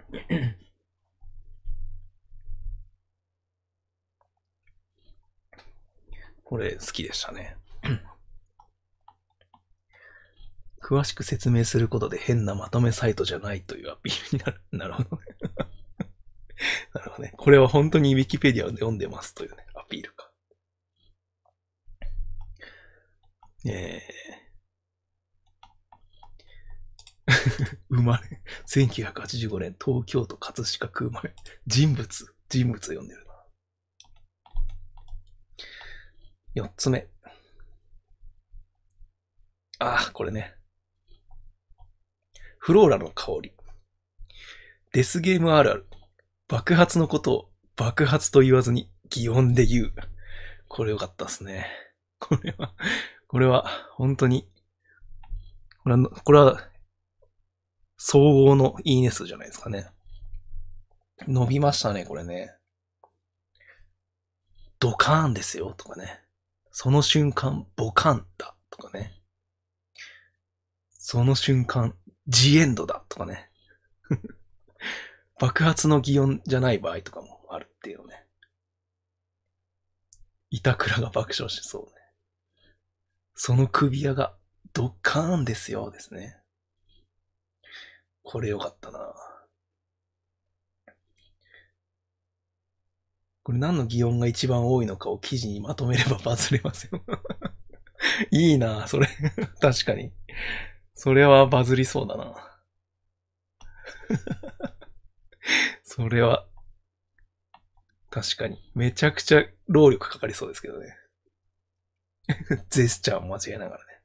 Speaker 1: <clears throat> これ好きでしたね。詳しく説明することで変なまとめサイトじゃないというアピールになる。なるほどね。<laughs> なるほどね。これは本当に Wikipedia で読んでますというね、アピールか。えー、生まれ、1985年、東京都葛飾区生まれ。人物、人物読んでるな。四つ目。ああ、これね。フローラの香り。デスゲームあるある。爆発のことを爆発と言わずに擬音で言う。これよかったっすね。これは、これは、本当に、これは、これは、総合のいいね数じゃないですかね。伸びましたね、これね。ドカーンですよ、とかね。その瞬間、ボカンだ、とかね。その瞬間、ジエンドだとかね。<laughs> 爆発の擬音じゃない場合とかもあるっていうね。板倉が爆笑しそうね。その首輪がドッカーンですよですね。これよかったなこれ何の擬音が一番多いのかを記事にまとめれば <laughs> バズれますよ <laughs> いいなそれ <laughs> 確かに。それはバズりそうだな。それは、確かに。めちゃくちゃ労力かかりそうですけどね。<laughs> ゼスチャーも間違えながらね。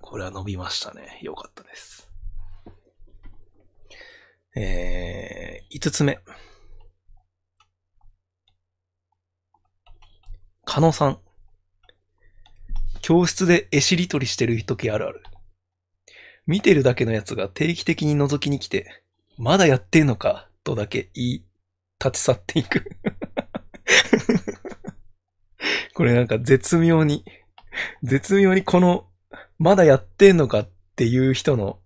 Speaker 1: これは伸びましたね。よかったです。えー、五つ目。カノさん。教室で絵しりとりしてる時あるある。見てるだけのやつが定期的に覗きに来て、まだやってんのか、とだけ言い、立ち去っていく <laughs> これなんか絶妙に、絶妙にこの、まだやってんのかっていう人の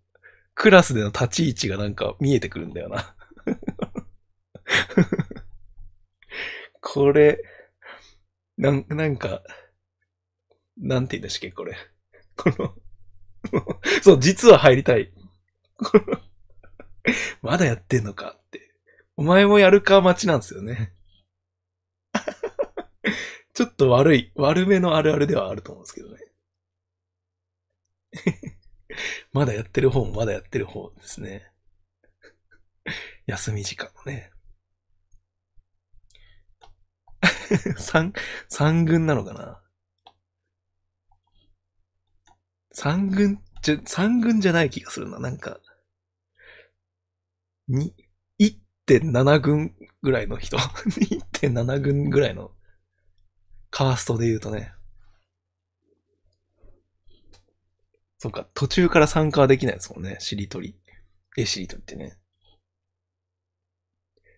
Speaker 1: クラスでの立ち位置がなんか見えてくるんだよな <laughs> これ、なんなんか、なんて言うんだっけ、これ。この、<laughs> そう、実は入りたい。まだやってんのかって。お前もやるか待ちなんですよね。ちょっと悪い、悪めのあるあるではあると思うんですけどね。<laughs> まだやってる方もまだやってる方ですね。休み時間のね。<laughs> 三、三軍なのかな？三軍じゃ、三軍じゃない気がするな。なんか、に、1.7軍ぐらいの人。<laughs> 1.7軍ぐらいのカーストで言うとね。そっか、途中から参加はできないですもんね。しりとり。え、しりとりってね。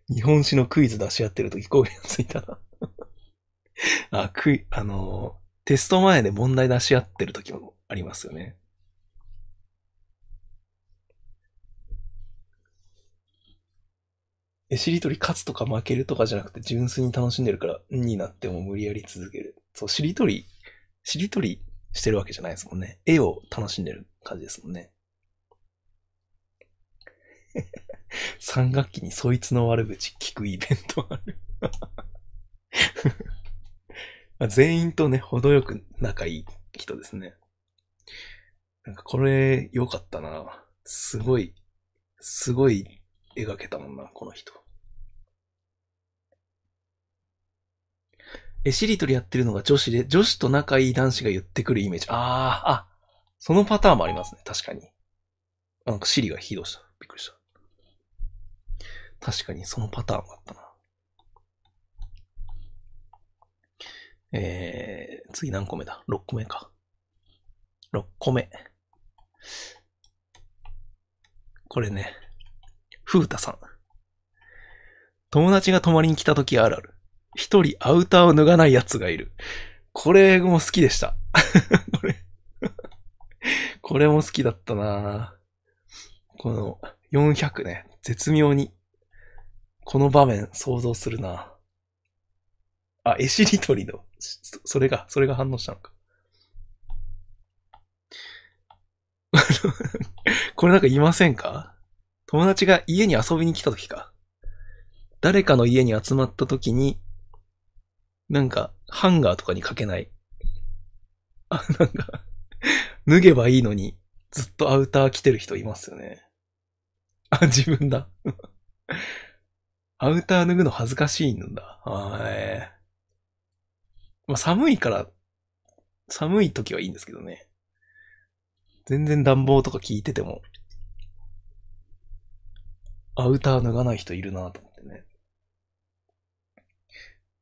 Speaker 1: 日本史のクイズ出し合ってるときこういうのついたな。<laughs> あ、クイ、あのーテスト前で問題出し合ってるときもありますよね。えしりとり勝つとか負けるとかじゃなくて純粋に楽しんでるから、になっても無理やり続ける。そう、しりとり、しりとりしてるわけじゃないですもんね。絵を楽しんでる感じですもんね。<laughs> 3学期にそいつの悪口聞くイベントある。<laughs> ま全員とね、程よく仲いい人ですね。なんかこれ良かったな。すごい、すごい描けたもんな、この人。え、しりとりやってるのが女子で、女子と仲いい男子が言ってくるイメージ。ああ、あ、そのパターンもありますね、確かに。なんかシリが起動した。びっくりした。確かにそのパターンもあったな。えー、次何個目だ ?6 個目か。6個目。これね、ふうたさん。友達が泊まりに来た時あるある。一人アウターを脱がない奴がいる。これも好きでした。<laughs> これ。これも好きだったなこの400ね、絶妙に、この場面想像するなあ、絵しりとりの、それが、それが反応したのか。<laughs> これなんかいませんか？友達が家に遊びに来た時か。誰かの家に集まった時に、なんか、ハンガーとかにかけない。あ、なんか、脱げばいいのに、ずっとアウター着てる人いますよね。あ、自分だ。アウター脱ぐの恥ずかしいんだ。あーえーまあ、寒いから、寒い時はいいんですけどね。全然暖房とか聞いてても、アウター脱がない人いるなと思ってね。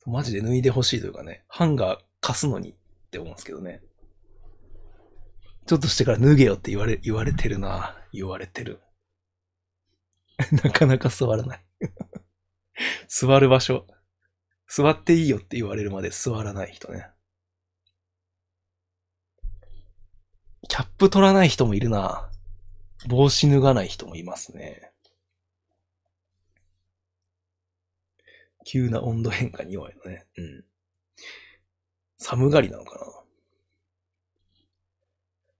Speaker 1: マジで脱いでほしいというかね、ハンガー貸すのにって思うんですけどね。ちょっとしてから脱げよって言われ、言われてるな言われてる。<laughs> なかなか座らない。<laughs> 座る場所。座っていいよって言われるまで座らない人ね。キャップ取らない人もいるな帽子脱がない人もいますね。急な温度変化に弱いのね。うん。寒がりなのかな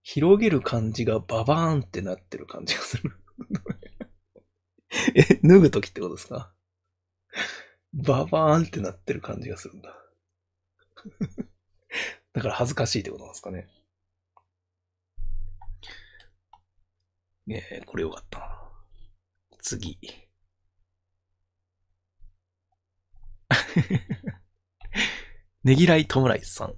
Speaker 1: 広げる感じがババーンってなってる感じがする。<laughs> え、脱ぐときってことですか？ババーンってなってる感じがするんだ。<laughs> だから恥ずかしいってことなんですかね。ねえ、これよかったな。次。ねぎらいともらいさん。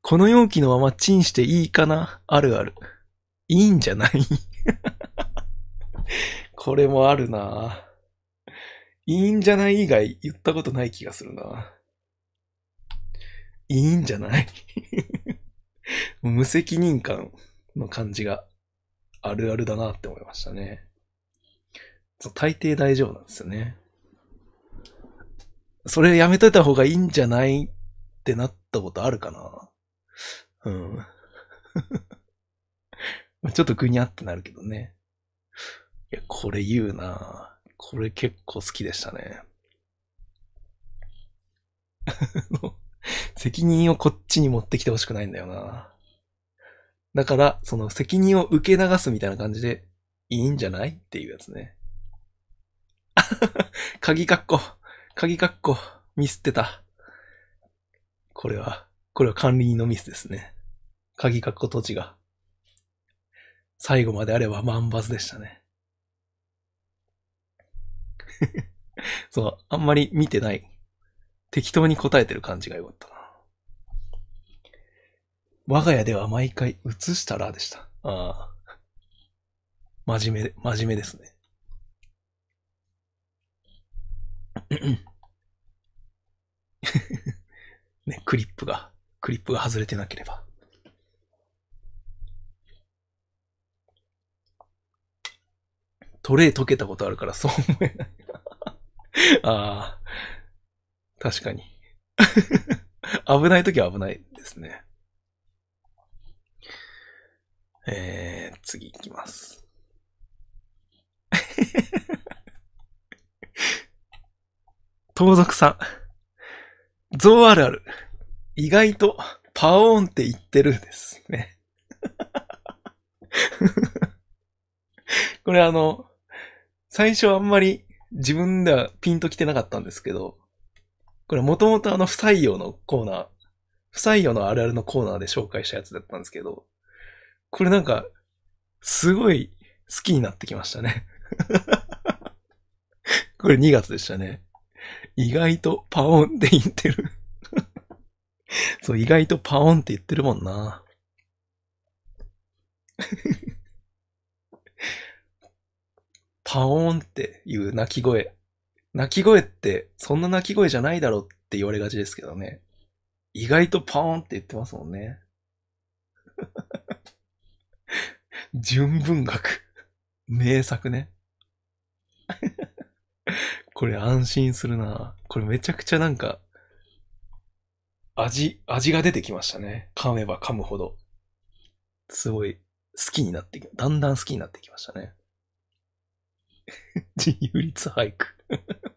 Speaker 1: この容器のままチンしていいかな？あるある。いいんじゃない？<laughs> これもあるないいんじゃない以外言ったことない気がするな。いいんじゃない？<laughs> 無責任感の感じがあるあるだなって思いましたね。そう大抵大丈夫なんですよね。それやめといた方がいいんじゃないってなったことあるかなうん。<laughs> ちょっとぐにゃってなるけどね。いや、これ言うなこれ結構好きでしたね。<laughs> 責任をこっちに持ってきてほしくないんだよな。だから、その責任を受け流すみたいな感じで、いいんじゃないっていうやつね。<laughs> 鍵カッコ、鍵カッコ、ミスってた。これは、これは管理人のミスですね。鍵カッコ土地が。最後まであれば万抜でしたね。<laughs> そう、あんまり見てない。適当に答えてる感じが良かったな。我が家では毎回映したらでした。ああ。真面目、真面目ですね。<laughs> ね、クリップが、クリップが外れてなければ。トレイ溶けたことあるからそう思えない。<laughs> ああ、確かに。<laughs> 危ないときは危ないですね。えー、次行きます。盗賊さん。ゾウあるある。意外とパオーンって言ってるんですね。<laughs> これあの、最初あんまり自分ではピンと来てなかったんですけど、これもともとあの不採用のコーナー、不採用のあるあるのコーナーで紹介したやつだったんですけど、これなんか、すごい好きになってきましたね。<laughs> これ2月でしたね。意外とパオンって言ってる。<laughs> そう、意外とパオンって言ってるもんな。<laughs> パオンっていう鳴き声。鳴き声ってそんな鳴き声じゃないだろうって言われがちですけどね。意外とパオンって言ってますもんね。<laughs> 純文学。名作ね。これ安心するなこれめちゃくちゃなんか、味、味が出てきましたね。噛めば噛むほど。すごい好きになってき、だんだん好きになってきましたね。<laughs> 自由律俳句。<laughs>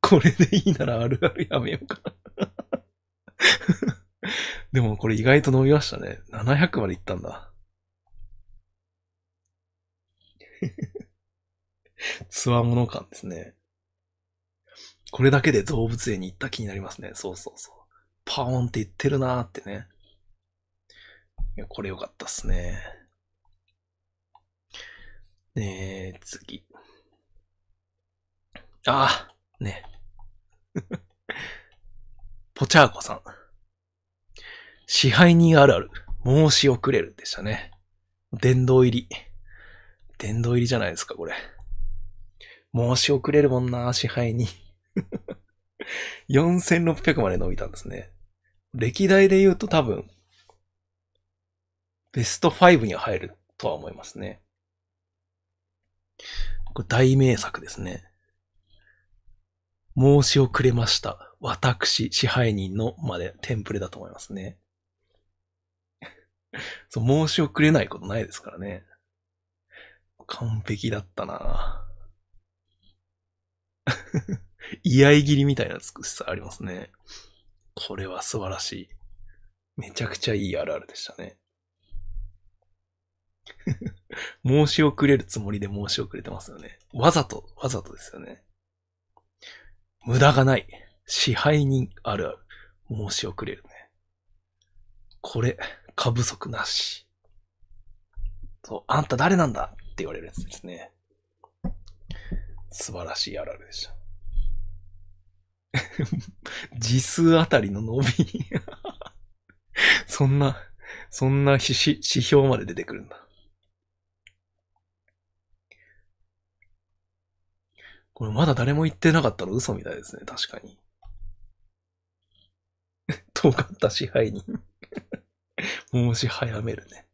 Speaker 1: これでいいならあるあるやめようかな。<laughs> でもこれ意外と伸びましたね。700までいったんだ。<laughs> つわもの感ですね。これだけで動物園に行った気になりますね。そうそうそう。パオンって言ってるなーってね。いや、これよかったっすね。ねえ、次。ああ、ね。<laughs> ポチャーコさん。支配人あるある。申し遅れるでしたね。殿堂入り。殿堂入りじゃないですか、これ。申し遅れるもんな、支配人。4600まで伸びたんですね。歴代で言うと多分、ベスト5に入るとは思いますね。これ大名作ですね。申し遅れました。私、支配人のまでテンプレだと思いますね。そう、申し遅れないことないですからね。完璧だったな <laughs> 居合切りみたいな美しさありますね。これは素晴らしい。めちゃくちゃいいあるあるでしたね。<laughs> 申し遅れるつもりで申し遅れてますよね。わざと、わざとですよね。無駄がない。支配人あるある。申し遅れるね。これ、過不足なし。そう、あんた誰なんだって言われるやつですね。素晴らしいあるあるでした。<laughs> 字数あたりの伸び。そんな、そんな指指標まで出てくるんだ。これまだ誰も言ってなかったの嘘みたいですね、確かに。<laughs> 尖った支配人。<laughs> 申し早めるね。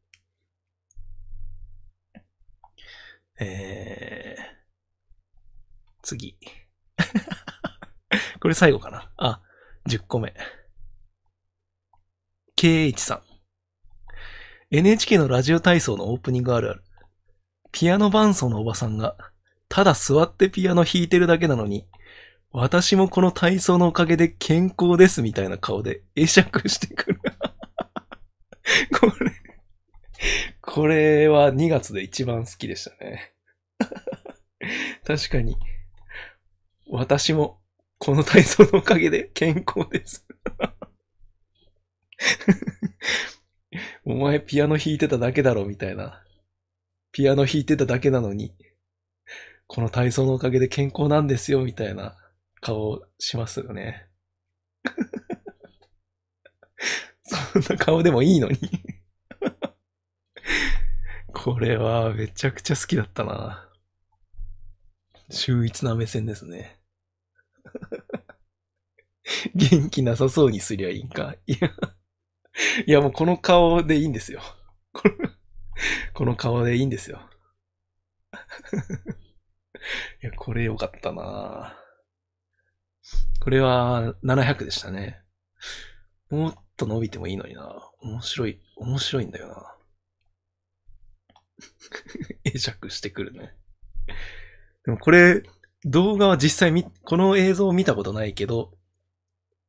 Speaker 1: えー、次。<laughs> これ最後かな。あ、10個目。KH さん。NHK のラジオ体操のオープニングあるある。ピアノ伴奏のおばさんが、ただ座ってピアノ弾いてるだけなのに、私もこの体操のおかげで健康ですみたいな顔で会釈してくる。<laughs> これ、これは2月で一番好きでしたね。<laughs> 確かに、私もこの体操のおかげで健康です。お前ピアノ弾いてただけだろみたいな。ピアノ弾いてただけなのに、この体操のおかげで健康なんですよみたいな顔をしますよね。<laughs> そんな顔でもいいのに。これはめちゃくちゃ好きだったな。秀逸な目線ですね。<laughs> 元気なさそうにすりゃいいんか。いや、いやもうこの顔でいいんですよ。<laughs> この顔でいいんですよ。<laughs> いや、これ良かったなこれは700でしたね。もっと伸びてもいいのにな面白い、面白いんだよな会釈してくるね。でもこれ、動画は実際見、この映像を見たことないけど、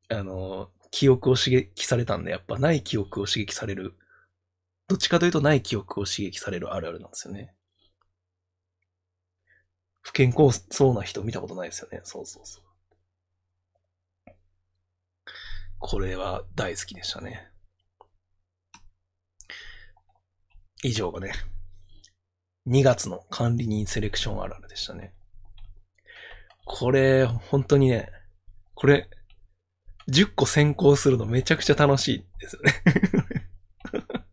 Speaker 1: あの、記憶を刺激されたんで、やっぱない記憶を刺激される。どっちかというとない記憶を刺激されるあるあるなんですよね。不健康そうな人見たことないですよね。そうそうそう。これは大好きでしたね。以上がね、2月の管理人セレクションあるあるでしたね。これ、本当にね、これ、10個先行するのめちゃくちゃ楽しいですよね。<laughs>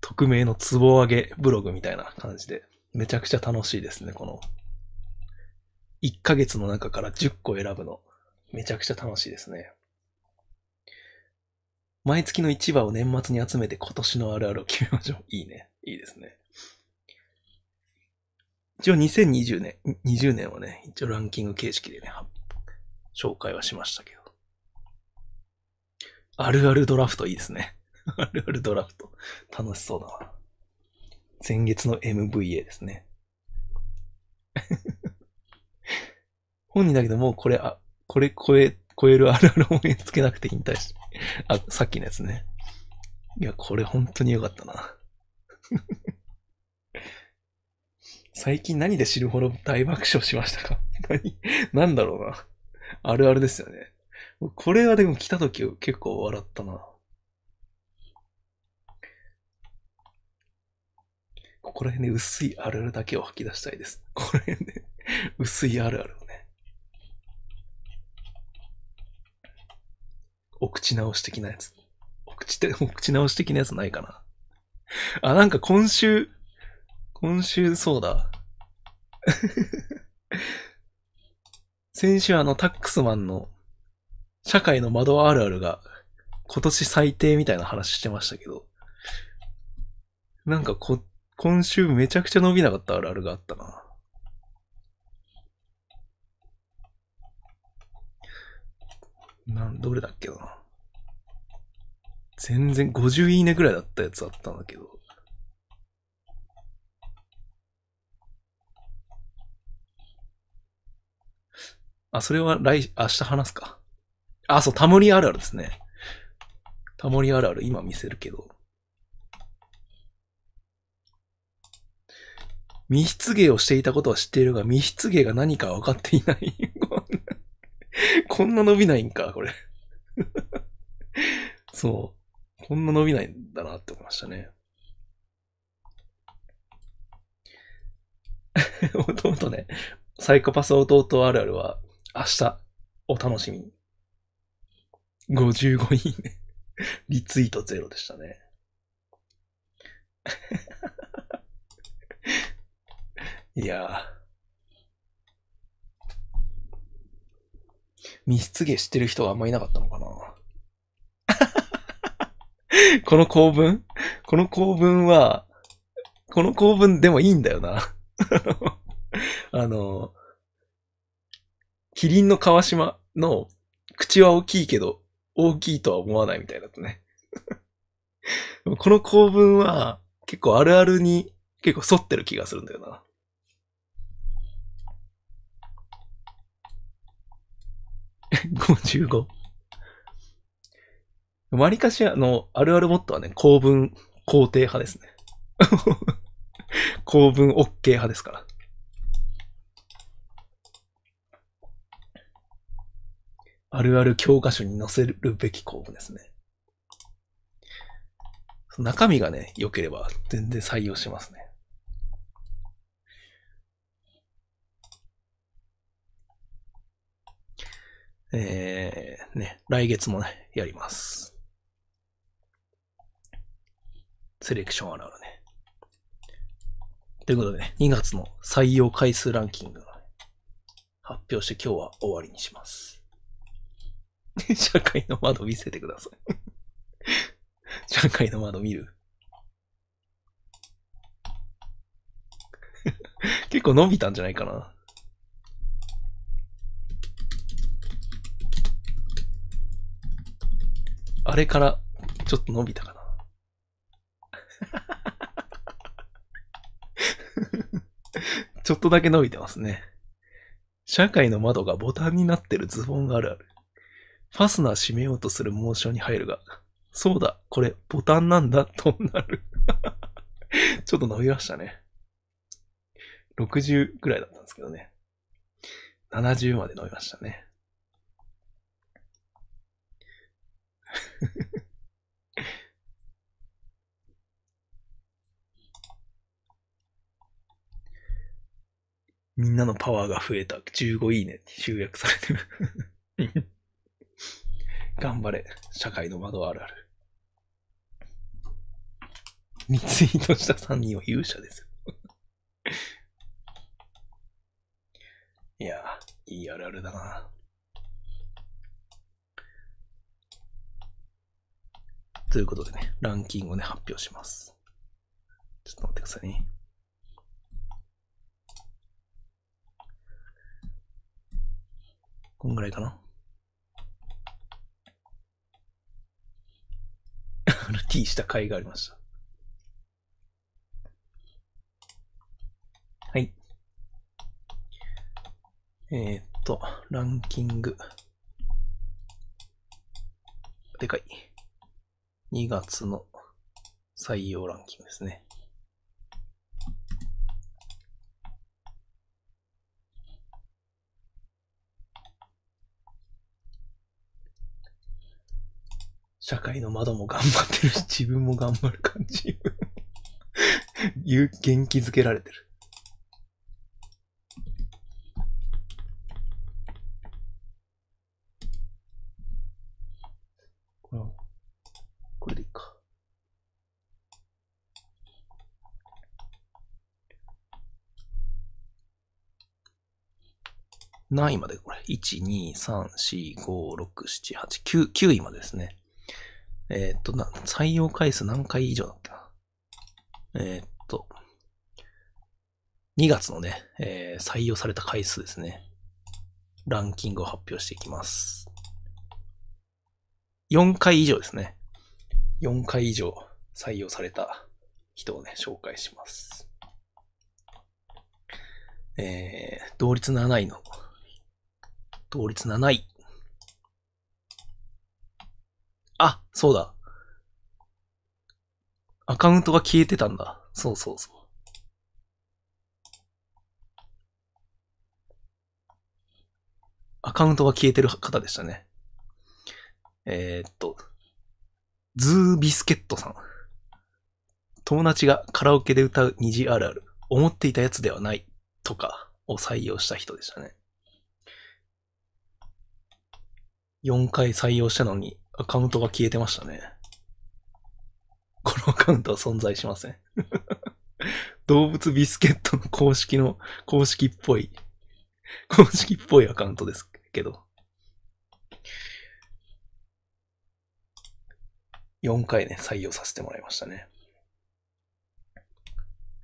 Speaker 1: 匿名のツボ上げブログみたいな感じで、めちゃくちゃ楽しいですね、この。1ヶ月の中から10個選ぶの、めちゃくちゃ楽しいですね。毎月の1話を年末に集めて今年のあるあるを決めましょう。いいね。いいですね。一応2020年、20年はね、一応ランキング形式でね、紹介はしましたけど。あるあるドラフトいいですね。<laughs> あるあるドラフト。楽しそうだな。前月の MVA ですね。<laughs> 本人だけどもうこれ、あ、これ超え、超えるあるある思いつけなくて引退し、あ、さっきのやつね。いや、これ本当に良かったな。最近何で知るほど大爆笑しましたか？<laughs> 何、なんだろうな。あるあるですよね。これはでも来た時結構笑ったな。ここら辺で薄いあるあるだけを吐き出したいです。ここら辺で <laughs> 薄いあるあるをね。お口直し的なやつ。お口って、お口直し的なやつないかな。あ、なんか今週、今週そうだ。<laughs> 先週あのタックスマンの社会の窓あるあるが今年最低みたいな話してましたけど、なんかこ、今週めちゃくちゃ伸びなかったあるあるがあったな。なん、どれだっけな。全然50いいねぐらいだったやつあったんだけど。あ、それは来、明日話すか。あ、そう、タモリあるあるですね。タモリあるある今見せるけど。密室芸をしていたことは知っているが、密室芸が何か分かっていない。<laughs> こんな伸びないんか、これ。<laughs> そう。こんな伸びないんだなって思いましたね。<laughs> 弟ね、サイコパス弟あるあるは、明日、お楽しみに。55いいね。リツイートゼロでしたね。<laughs> いやー。密室芸知ってる人はあんまいなかったのかな <laughs> この構文？この構文は、この構文でもいいんだよな。<laughs> あの、キリンの川島の口は大きいけど、大きいとは思わないみたいだとね。<laughs> この構文は結構あるあるに結構沿ってる気がするんだよな。<laughs> 55。わりかしあの、あるあるボットはね、公文肯定派ですね。<laughs> 公文 OK 派ですから。あるある教科書に載せるべき公文ですね。中身がね、良ければ全然採用しますね。えー、ね、来月もね、やります。セレクションあるあるね。ということでね、2月の採用回数ランキング、発表して今日は終わりにします。<laughs> 社会の窓見せてください <laughs> 社会の窓見る <laughs> 結構伸びたんじゃないかな。あれからちょっと伸びたかな。ちょっとだけ伸びてますね。社会の窓がボタンになってるズボンがあるある。ファスナー閉めようとするモーションに入るが、そうだ、これボタンなんだ <laughs> となる。<laughs> ちょっと伸びましたね。60ぐらいだったんですけどね。70まで伸びましたね。<laughs> みんなのパワーが増えた。15いいねって集約されてる頑張れ。社会の窓あるある。リツイートした3人は勇者ですよいやいいあるあるだな。ということでね、ランキングをね、発表します。ちょっと待ってくださいね。こんぐらいかな。T した回がありました。はい。えー、っと、ランキング。でかい。2月の採用ランキングですね。社会の窓も頑張ってるし、<laughs> 自分も頑張る感じ。<laughs> 元気づけられてる。これでいいか。何位までこれ ?1、2、3、4、5、6、7、8、9、9位までですね。えー、っと、な、採用回数何回以上だっけな？えー、っと、2月のね、えー、採用された回数ですね。ランキングを発表していきます。4回以上ですね。4回以上採用された人をね、紹介します。えー、同率7位の、同率7位。あ、そうだ。アカウントが消えてたんだ。そうそうそう。アカウントが消えてる方でしたね。えー、っと、ズービスケットさん。友達がカラオケで歌う虹あるある。思っていたやつではない。とかを採用した人でしたね。4回採用したのにアカウントが消えてましたね。このアカウントは存在しません。<laughs> 動物ビスケットの公式の、公式っぽい、公式っぽいアカウントですけど。4回ね、採用させてもらいましたね。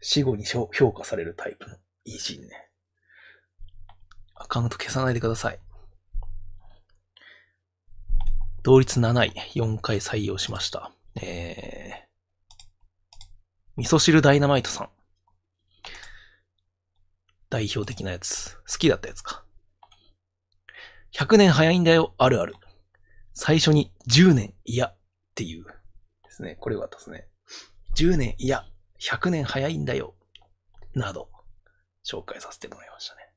Speaker 1: 死後に評価されるタイプの偉人ね。アカウント消さないでください。同率7位、4回採用しました。えー、味噌汁ダイナマイトさん。代表的なやつ。好きだったやつか。100年早いんだよ、あるある。最初に10年、いや、っていう。ですね。これよかったですね。10年、いや、100年早いんだよ。など、紹介させてもらいましたね。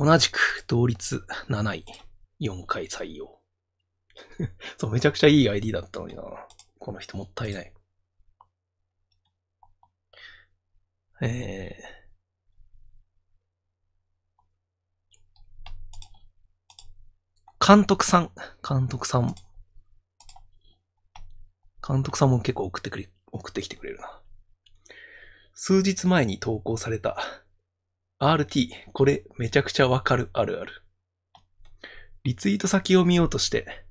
Speaker 1: 同じく同率7位、4回採用。<laughs> そう、めちゃくちゃいい ID だったのにな。この人もったいない。えー、監督さん、監督さん。監督さんも結構送ってくれ、送ってきてくれるな。数日前に投稿された RT、これめちゃくちゃわかるあるある。リツイート先を見ようとして、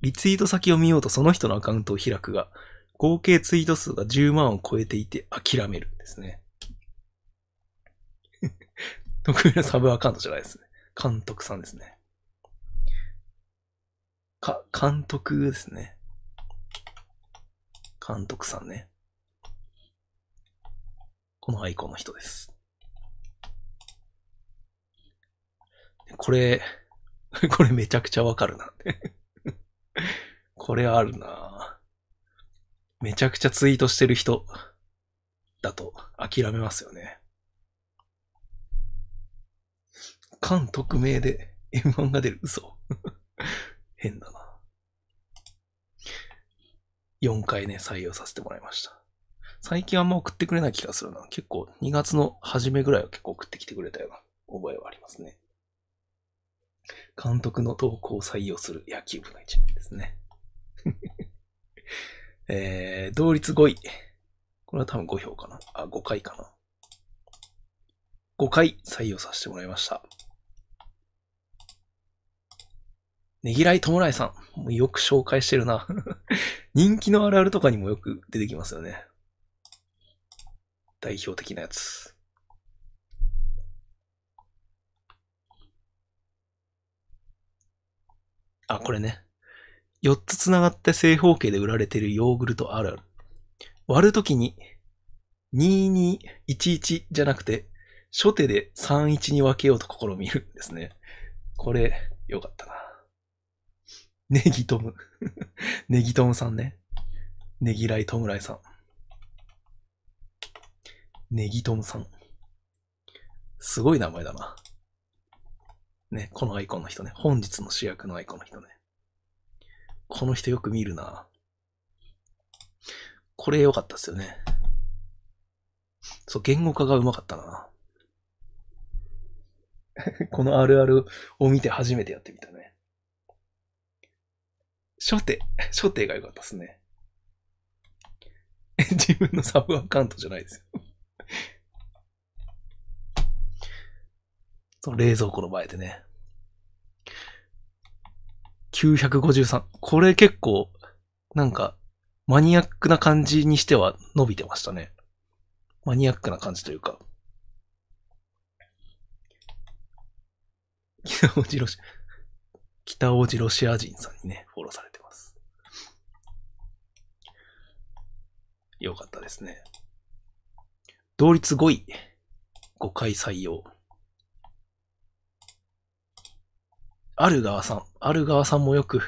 Speaker 1: リツイート先を見ようとその人のアカウントを開くが、合計ツイート数が10万を超えていて諦めるですね。得意なサブアカウントじゃないですね。監督さんですね。か、監督ですね。監督さんね。このアイコンの人です。これ、<laughs> これめちゃくちゃわかるな <laughs> これあるなめちゃくちゃツイートしてる人だと諦めますよね。関匿名で M1 が出る嘘 <laughs> 変だな。4回ね、採用させてもらいました。最近あんま送ってくれない気がするな。結構2月の初めぐらいは結構送ってきてくれたような覚えはありますね。監督の投稿を採用する野球部の一年ですね。<laughs> えー、同率5位。これは多分5票かな。あ、5回かな。5回採用させてもらいました。ねぎらいともらいさん。もうよく紹介してるな。<laughs> 人気のあるあるとかにもよく出てきますよね。代表的なやつ。あ、これね。4つ繋がって正方形で売られているヨーグルトあるある。割るときに、2211じゃなくて、初手で31に分けようと試みるんですね。これ、よかったな。ネギトム。<laughs> ネギトムさんね。ネギライトムライさん。ネギトムさん。すごい名前だな。ね、このアイコンの人ね。本日の主役のアイコンの人ね。この人よく見るな。これ良かったっすよね。そう、言語化がうまかったな。<laughs> このあるあるを見て初めてやってみたね。初手、初手が良かったっすね。<laughs> 自分のサブアカウントじゃないですよ。その冷蔵庫の前でね。953。これ結構、なんか、マニアックな感じにしては伸びてましたね。マニアックな感じというか。北大路ロシ、北大路ロシア人さんにね、フォローされてます。よかったですね。同率5位。5回採用。ある側さん。ある側さんもよく、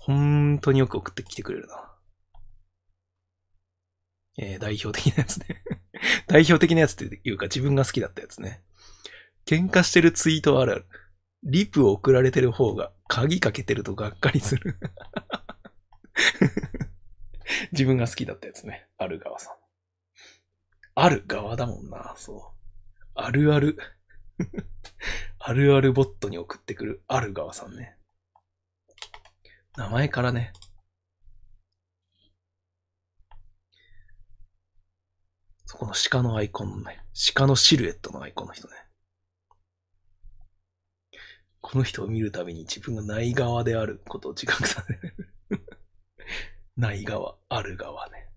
Speaker 1: 本当によく送ってきてくれるな。えー、代表的なやつね <laughs> 代表的なやつっていうか自分が好きだったやつね。喧嘩してるツイートあるある。リプを送られてる方が鍵かけてるとがっかりする <laughs> 自分が好きだったやつね。ある側さん。ある側だもんな、そう。あるある <laughs> あるあるボットに送ってくるある側さんね。名前からね。そこの鹿のアイコンのね、鹿のシルエットのアイコンの人ね。この人を見るたびに自分がない側であることを自覚させる。<laughs> ない側、ある側ね。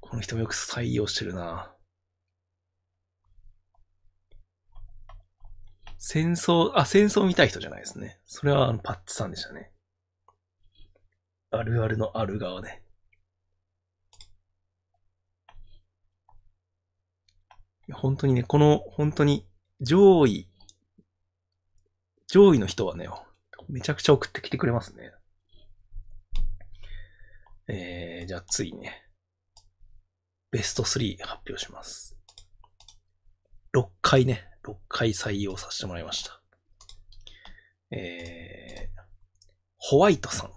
Speaker 1: この人もよく採用してるな戦争、あ、戦争見たい人じゃないですね。それはあのパッツさんでしたね。あるあるのある側ね。本当にね、この、本当に上位、上位の人はね、めちゃくちゃ送ってきてくれますね。えー、じゃあついね、ベスト3発表します。6回ね、6回採用させてもらいました。えー、ホワイトさん。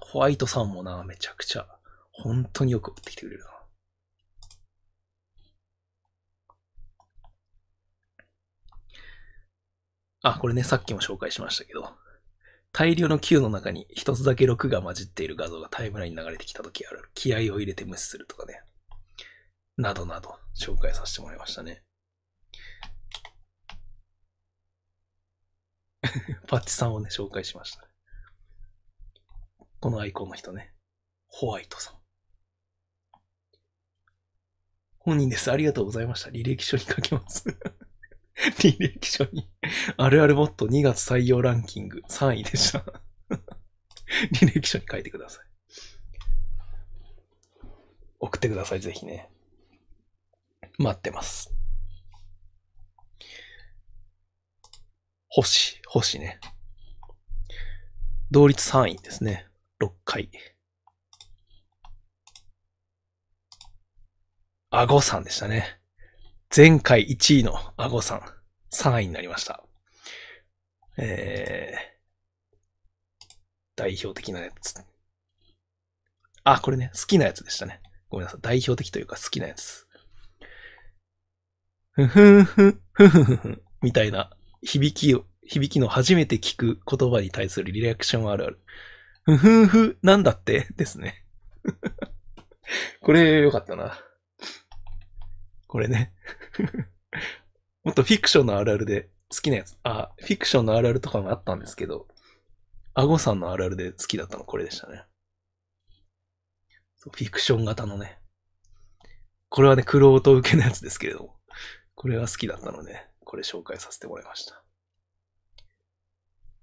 Speaker 1: ホワイトさんもな、めちゃくちゃ、本当によく送ってきてくれるな。あ、これね、さっきも紹介しましたけど、大量の Q の中に一つだけ6が混じっている画像がタイムラインに流れてきた時ある。気合を入れて無視するとかね。などなど紹介させてもらいましたね。<laughs> パッチさんをね、紹介しました、このアイコンの人ね。ホワイトさん。本人です。ありがとうございました。履歴書に書きます <laughs> 履歴書に、あるあるボット2月採用ランキング3位でした <laughs> 履歴書に書いてください。送ってください、ぜひね。待ってます。星、星ね。同率3位ですね。6回。アゴさんでしたね。前回1位のアゴさん、3位になりました。えー、代表的なやつ。あ、これね、好きなやつでしたね。ごめんなさい。代表的というか好きなやつ。ふふんふん、ふふふふみたいな響きを、響きの初めて聞く言葉に対するリアクションあるある。ふふんふ、なんだって？<laughs> ですね。これよかったな。これね。もっとフィクションのあるあるで好きなやつ。あ、フィクションのあるあるとかもあったんですけど、アゴさんのあるあるで好きだったのこれでしたね。フィクション型のね。これはね、クロート受けのやつですけれども、これは好きだったので、これ紹介させてもらいました。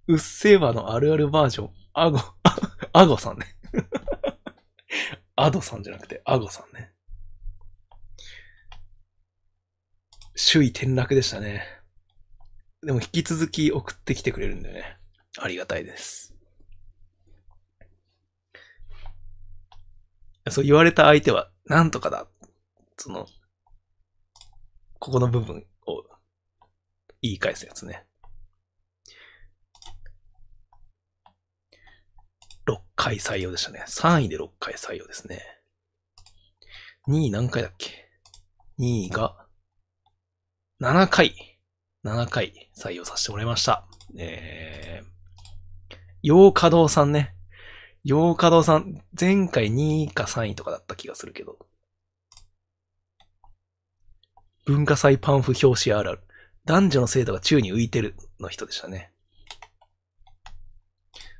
Speaker 1: うっせぇわのあるあるバージョン、アゴ、<laughs> アゴさんね。アドさんじゃなくて、アゴさんね。首位転落でしたね。でも引き続き送ってきてくれるんでね。ありがたいです。そう言われた相手は、なんとかだ。その、ここの部分言い返すやつね。6回採用でしたね。3位で6回採用ですね。2位何回だっけ ?2 位が7回、7回採用させてもらいました。えー、洋華堂さんね。洋華堂さん、前回2位か3位とかだった気がするけど。文化祭パンフ表紙あるある。男女の制度が宙に浮いてるの人でしたね。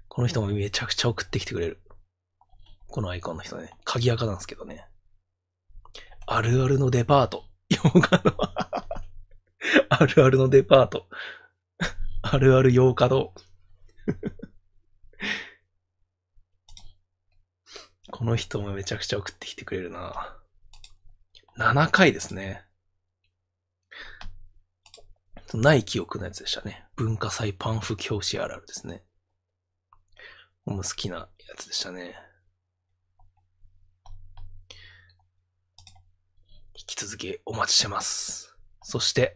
Speaker 1: この人もめちゃくちゃ送ってきてくれる。このアイコンの人ね。鍵垢なんですけどね。あるあるのデパート。洋画のあるあるのデパート。あるある洋華堂。この人もめちゃくちゃ送ってきてくれるな。7回ですね。ない記憶のやつでしたね。文化祭パンフ表紙あるあるですね。もう好きなやつでしたね。引き続きお待ちしてます。そして、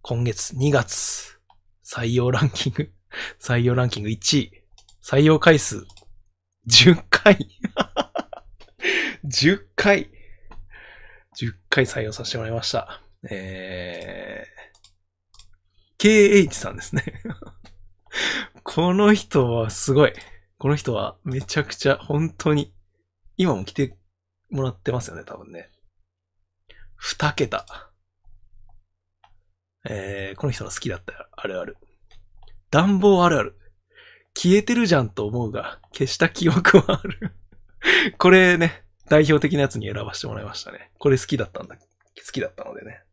Speaker 1: 今月2月、採用ランキング、<laughs> 採用ランキング1位、採用回数、10回。<laughs> 10回。10回採用させてもらいました。えー、KH さんですね。<laughs> この人はすごい。この人はめちゃくちゃ本当に、今も来てもらってますよね、多分ね。二桁。えー、この人の好きだったあるある。暖房あるある。消えてるじゃんと思うが、消した記憶はあるこれね、代表的なやつに選ばせてもらいましたね。これ好きだったんだ。好きだったのでね。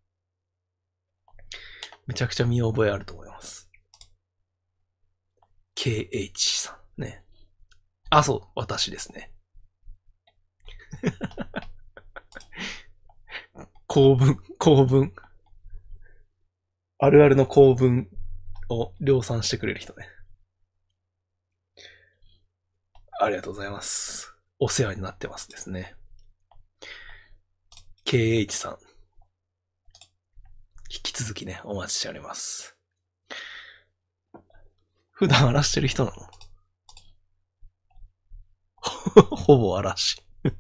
Speaker 1: めちゃくちゃ見覚えあると思います。KH さんね。あ、そう、私ですね。<laughs> 公文、公文。あるあるの公文を量産してくれる人ね。ありがとうございます。お世話になってますですね。KH さん。引き続きね、お待ちしております。普段荒らしてる人なの？<laughs> ほぼ嵐。<laughs>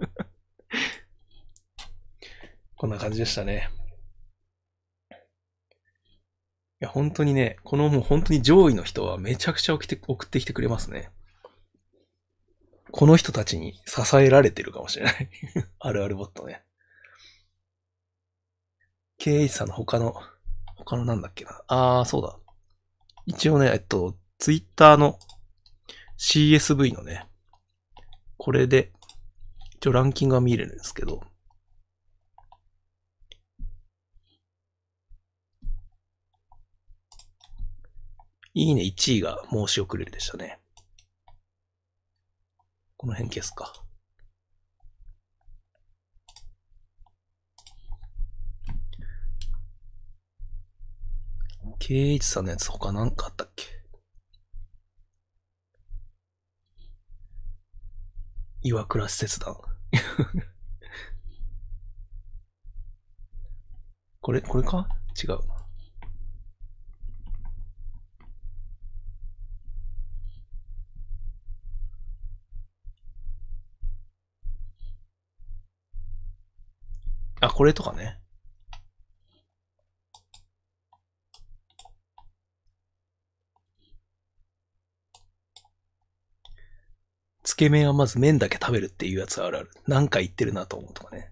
Speaker 1: こんな感じでしたね。いや、本当にね、このもう本当に上位の人はめちゃくちゃ送って送ってきてくれますね。この人たちに支えられてるかもしれない。<laughs> あるあるボットね。KH さんの他の、他のなんだっけな。あー、そうだ。一応ね、えっと、ツイッターの CSV のね、これで、一応ランキングが見れるんですけど、いいね1位が申し遅れるでしたね。この辺消すか。KH さんのやつ他なんかあったっけ？岩倉使節団。<laughs> これ、これか？違うな。あ、これとかね。つけ麺はまず麺だけ食べるっていうやつあるある。なんか言ってるなと思うとかね。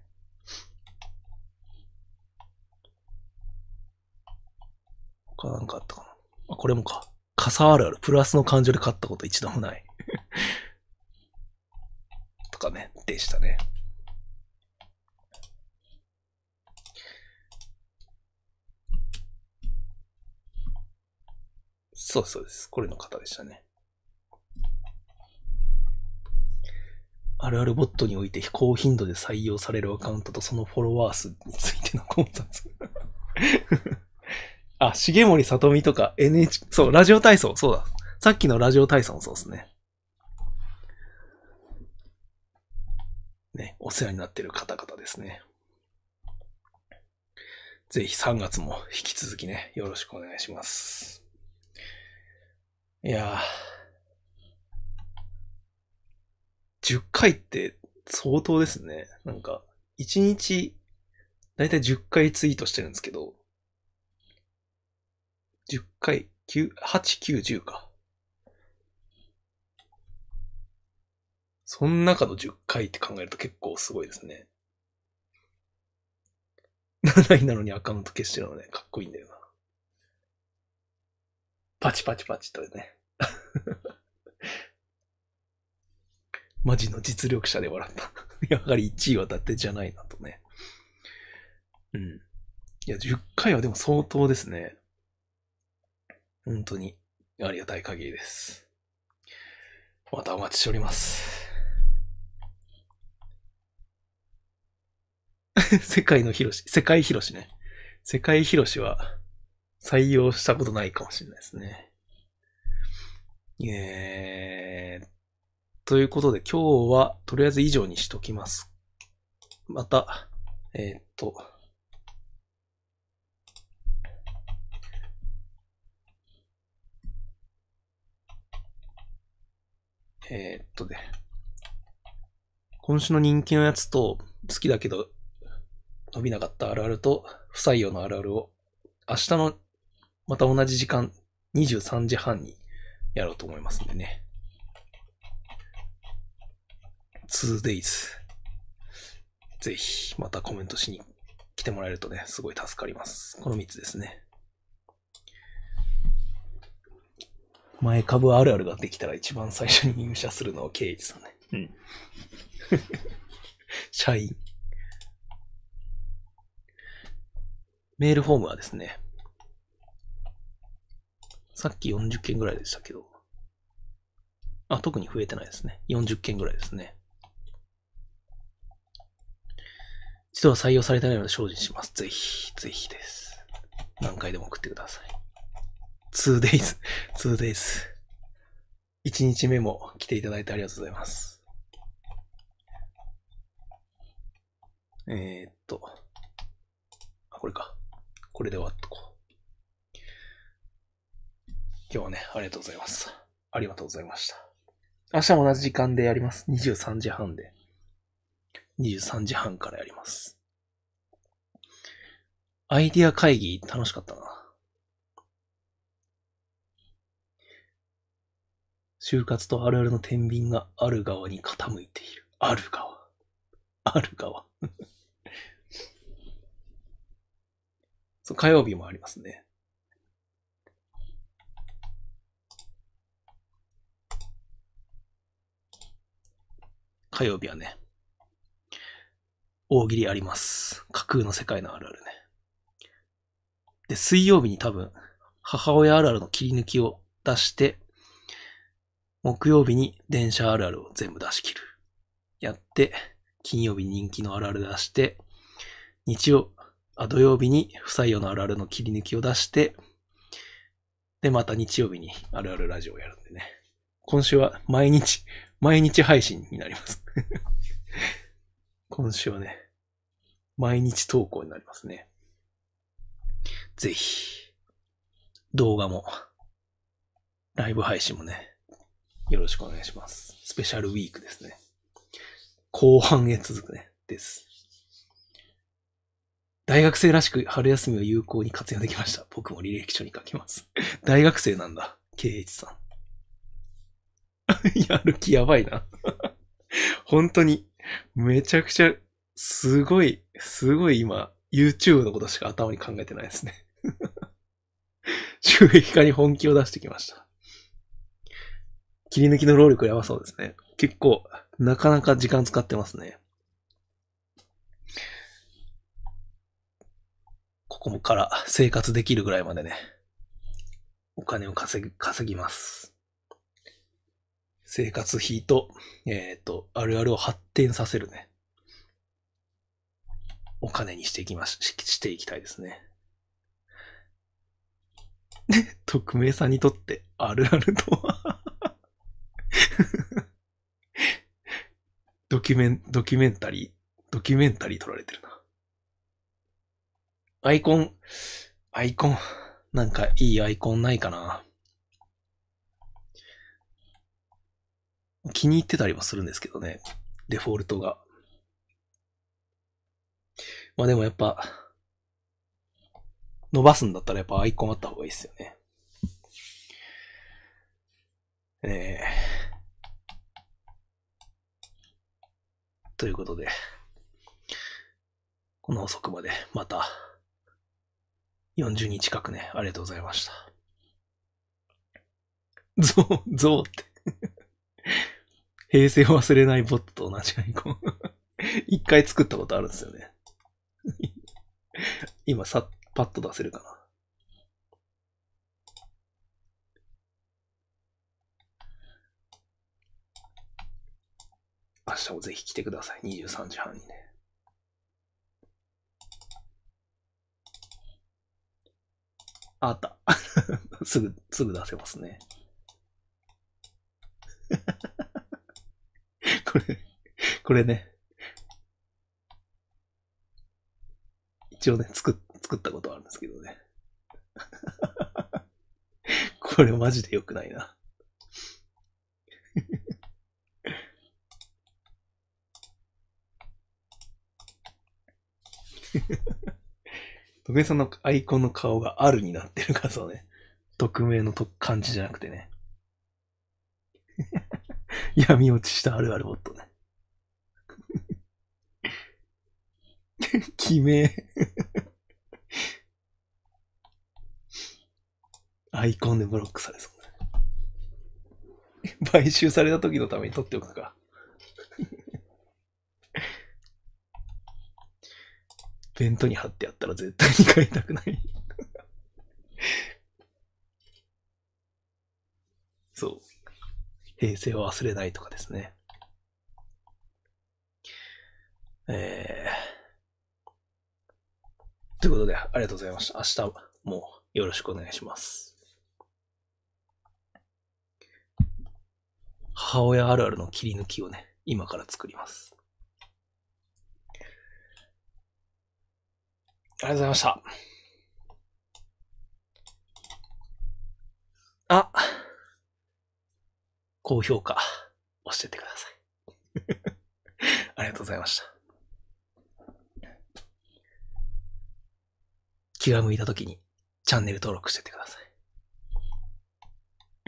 Speaker 1: 他なんかあったかな？あ、これもか。傘あるある。プラスの感情で買ったこと一度もない。<laughs> とかね。でしたね。そうそうです。これの方でしたね。あるあるボットにおいて高頻度で採用されるアカウントとそのフォロワー数についての考察。<laughs> あ、重森さとみとか NHK、そう、ラジオ体操、そうだ。さっきのラジオ体操もそうですね。ね、お世話になってる方々ですね。ぜひ3月も引き続きね、よろしくお願いします。いやー、10回って相当ですね。なんか、1日、だいたい10回ツイートしてるんですけど、10回、9、8、9、10か。その中の10回って考えると結構すごいですね。7位なのにアカウント消してるのね、かっこいいんだよな。パチパチパチとね。マジの実力者で笑った。<laughs> やはり1位は伊達じゃないなとね。うん。いや、10回はでも相当ですね。本当にありがたい限りです。またお待ちしております。<laughs> 世界の広し、世界広しね。世界広しは採用したことないかもしれないですね。えー、ということで今日はとりあえず以上にしときます。また、えーっと、えーっとね、今週の人気のやつと好きだけど伸びなかったあるあると不採用のあるあるを明日のまた同じ時間23時半にやろうと思いますんでね。2days。ぜひ、またコメントしに来てもらえるとね、すごい助かります。この3つですね。前株あるあるができたら一番最初に入社するのはケイジさんね。うん。<laughs> 社員。メールフォームはですね、さっき40件ぐらいでしたけど、あ、特に増えてないですね。40件ぐらいですね。一度は採用されてないので精進します。ぜひ、ぜひです。何回でも送ってください。2days、<laughs> 2days。1日目も来ていただいてありがとうございます。えー、っと。あ、これか。これで終わっとこう。今日はね、ありがとうございます。ありがとうございました。明日も同じ時間でやります。23時半で。23時半からやります。アイディア会議楽しかったな。就活とあるあるの天秤がある側に傾いている。ある側。ある側。<laughs> そう、火曜日もありますね。火曜日はね、大喜利あります。架空の世界のあるあるね。で、水曜日に多分、母親あるあるの切り抜きを出して、木曜日に電車あるあるを全部出し切る。やって、金曜日人気のあるある出して、日曜、あ、土曜日に不採用のあるあるの切り抜きを出して、で、また日曜日にあるあるラジオをやるんでね。今週は毎日、毎日配信になります。<laughs> 今週はね、毎日投稿になりますね。ぜひ、動画も、ライブ配信もね、よろしくお願いします。スペシャルウィークですね。後半へ続くね、です。大学生らしく春休みを有効に活用できました。僕も履歴書に書きます。<laughs> 大学生なんだ、KH さん。<laughs> やる気やばいな。<laughs> 本当に、めちゃくちゃ、すごい、すごい今、YouTube のことしか頭に考えてないですね。<laughs> 収益化に本気を出してきました。切り抜きの労力やばそうですね。結構、なかなか時間使ってますね。ここもから生活できるぐらいまでね、お金を稼ぎ、稼ぎます。生活費と、えっ、と、あるあるを発展させるね。お金にしていきます、ししていきたいですね。<laughs> 匿名さんにとってあるあるとは <laughs> ドキュメン、ドキュメンタリー、ドキュメンタリー撮られてるな。アイコン、アイコン、なんかいいアイコンないかな。気に入ってたりもするんですけどね。デフォルトが。まあでもやっぱ、伸ばすんだったらやっぱアイコンあった方がいいですよね。ええということで、この遅くまでまた40日近くね、ありがとうございました。<laughs> ゾウ、ゾウって。平成を忘れないボットと同じアイコン。<laughs> 一回作ったことあるんですよね。<laughs> 今さ、パッと出せるかな。明日もぜひ来てください。23時半にね。ああった。<laughs> すぐ、すぐ出せますね。<laughs> これ、これね。一応ね、作っ、作ったことあるんですけどね。<laughs> これマジで良くないな。徳江さんのアイコンの顔があるになってる画像ね。匿名のと漢字じゃなくてね。<laughs> 闇落ちしたあるあるボットね。<laughs> 決め。アイコンでブロックされそう。<laughs> 買収された時のために取っておくか。ベントに貼ってやったら絶対に買いたくない。<laughs> そう。平成を忘れないとかですね。えということで、ありがとうございました。明日もよろしくお願いします。母親あるあるの切り抜きをね、今から作ります。ありがとうございました。あ、高評価、押してってください。<laughs> ありがとうございました。気が向いた時にチャンネル登録しててくださ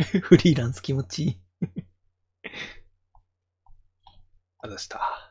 Speaker 1: い。<laughs> フリーランス気持ちいい。あざした。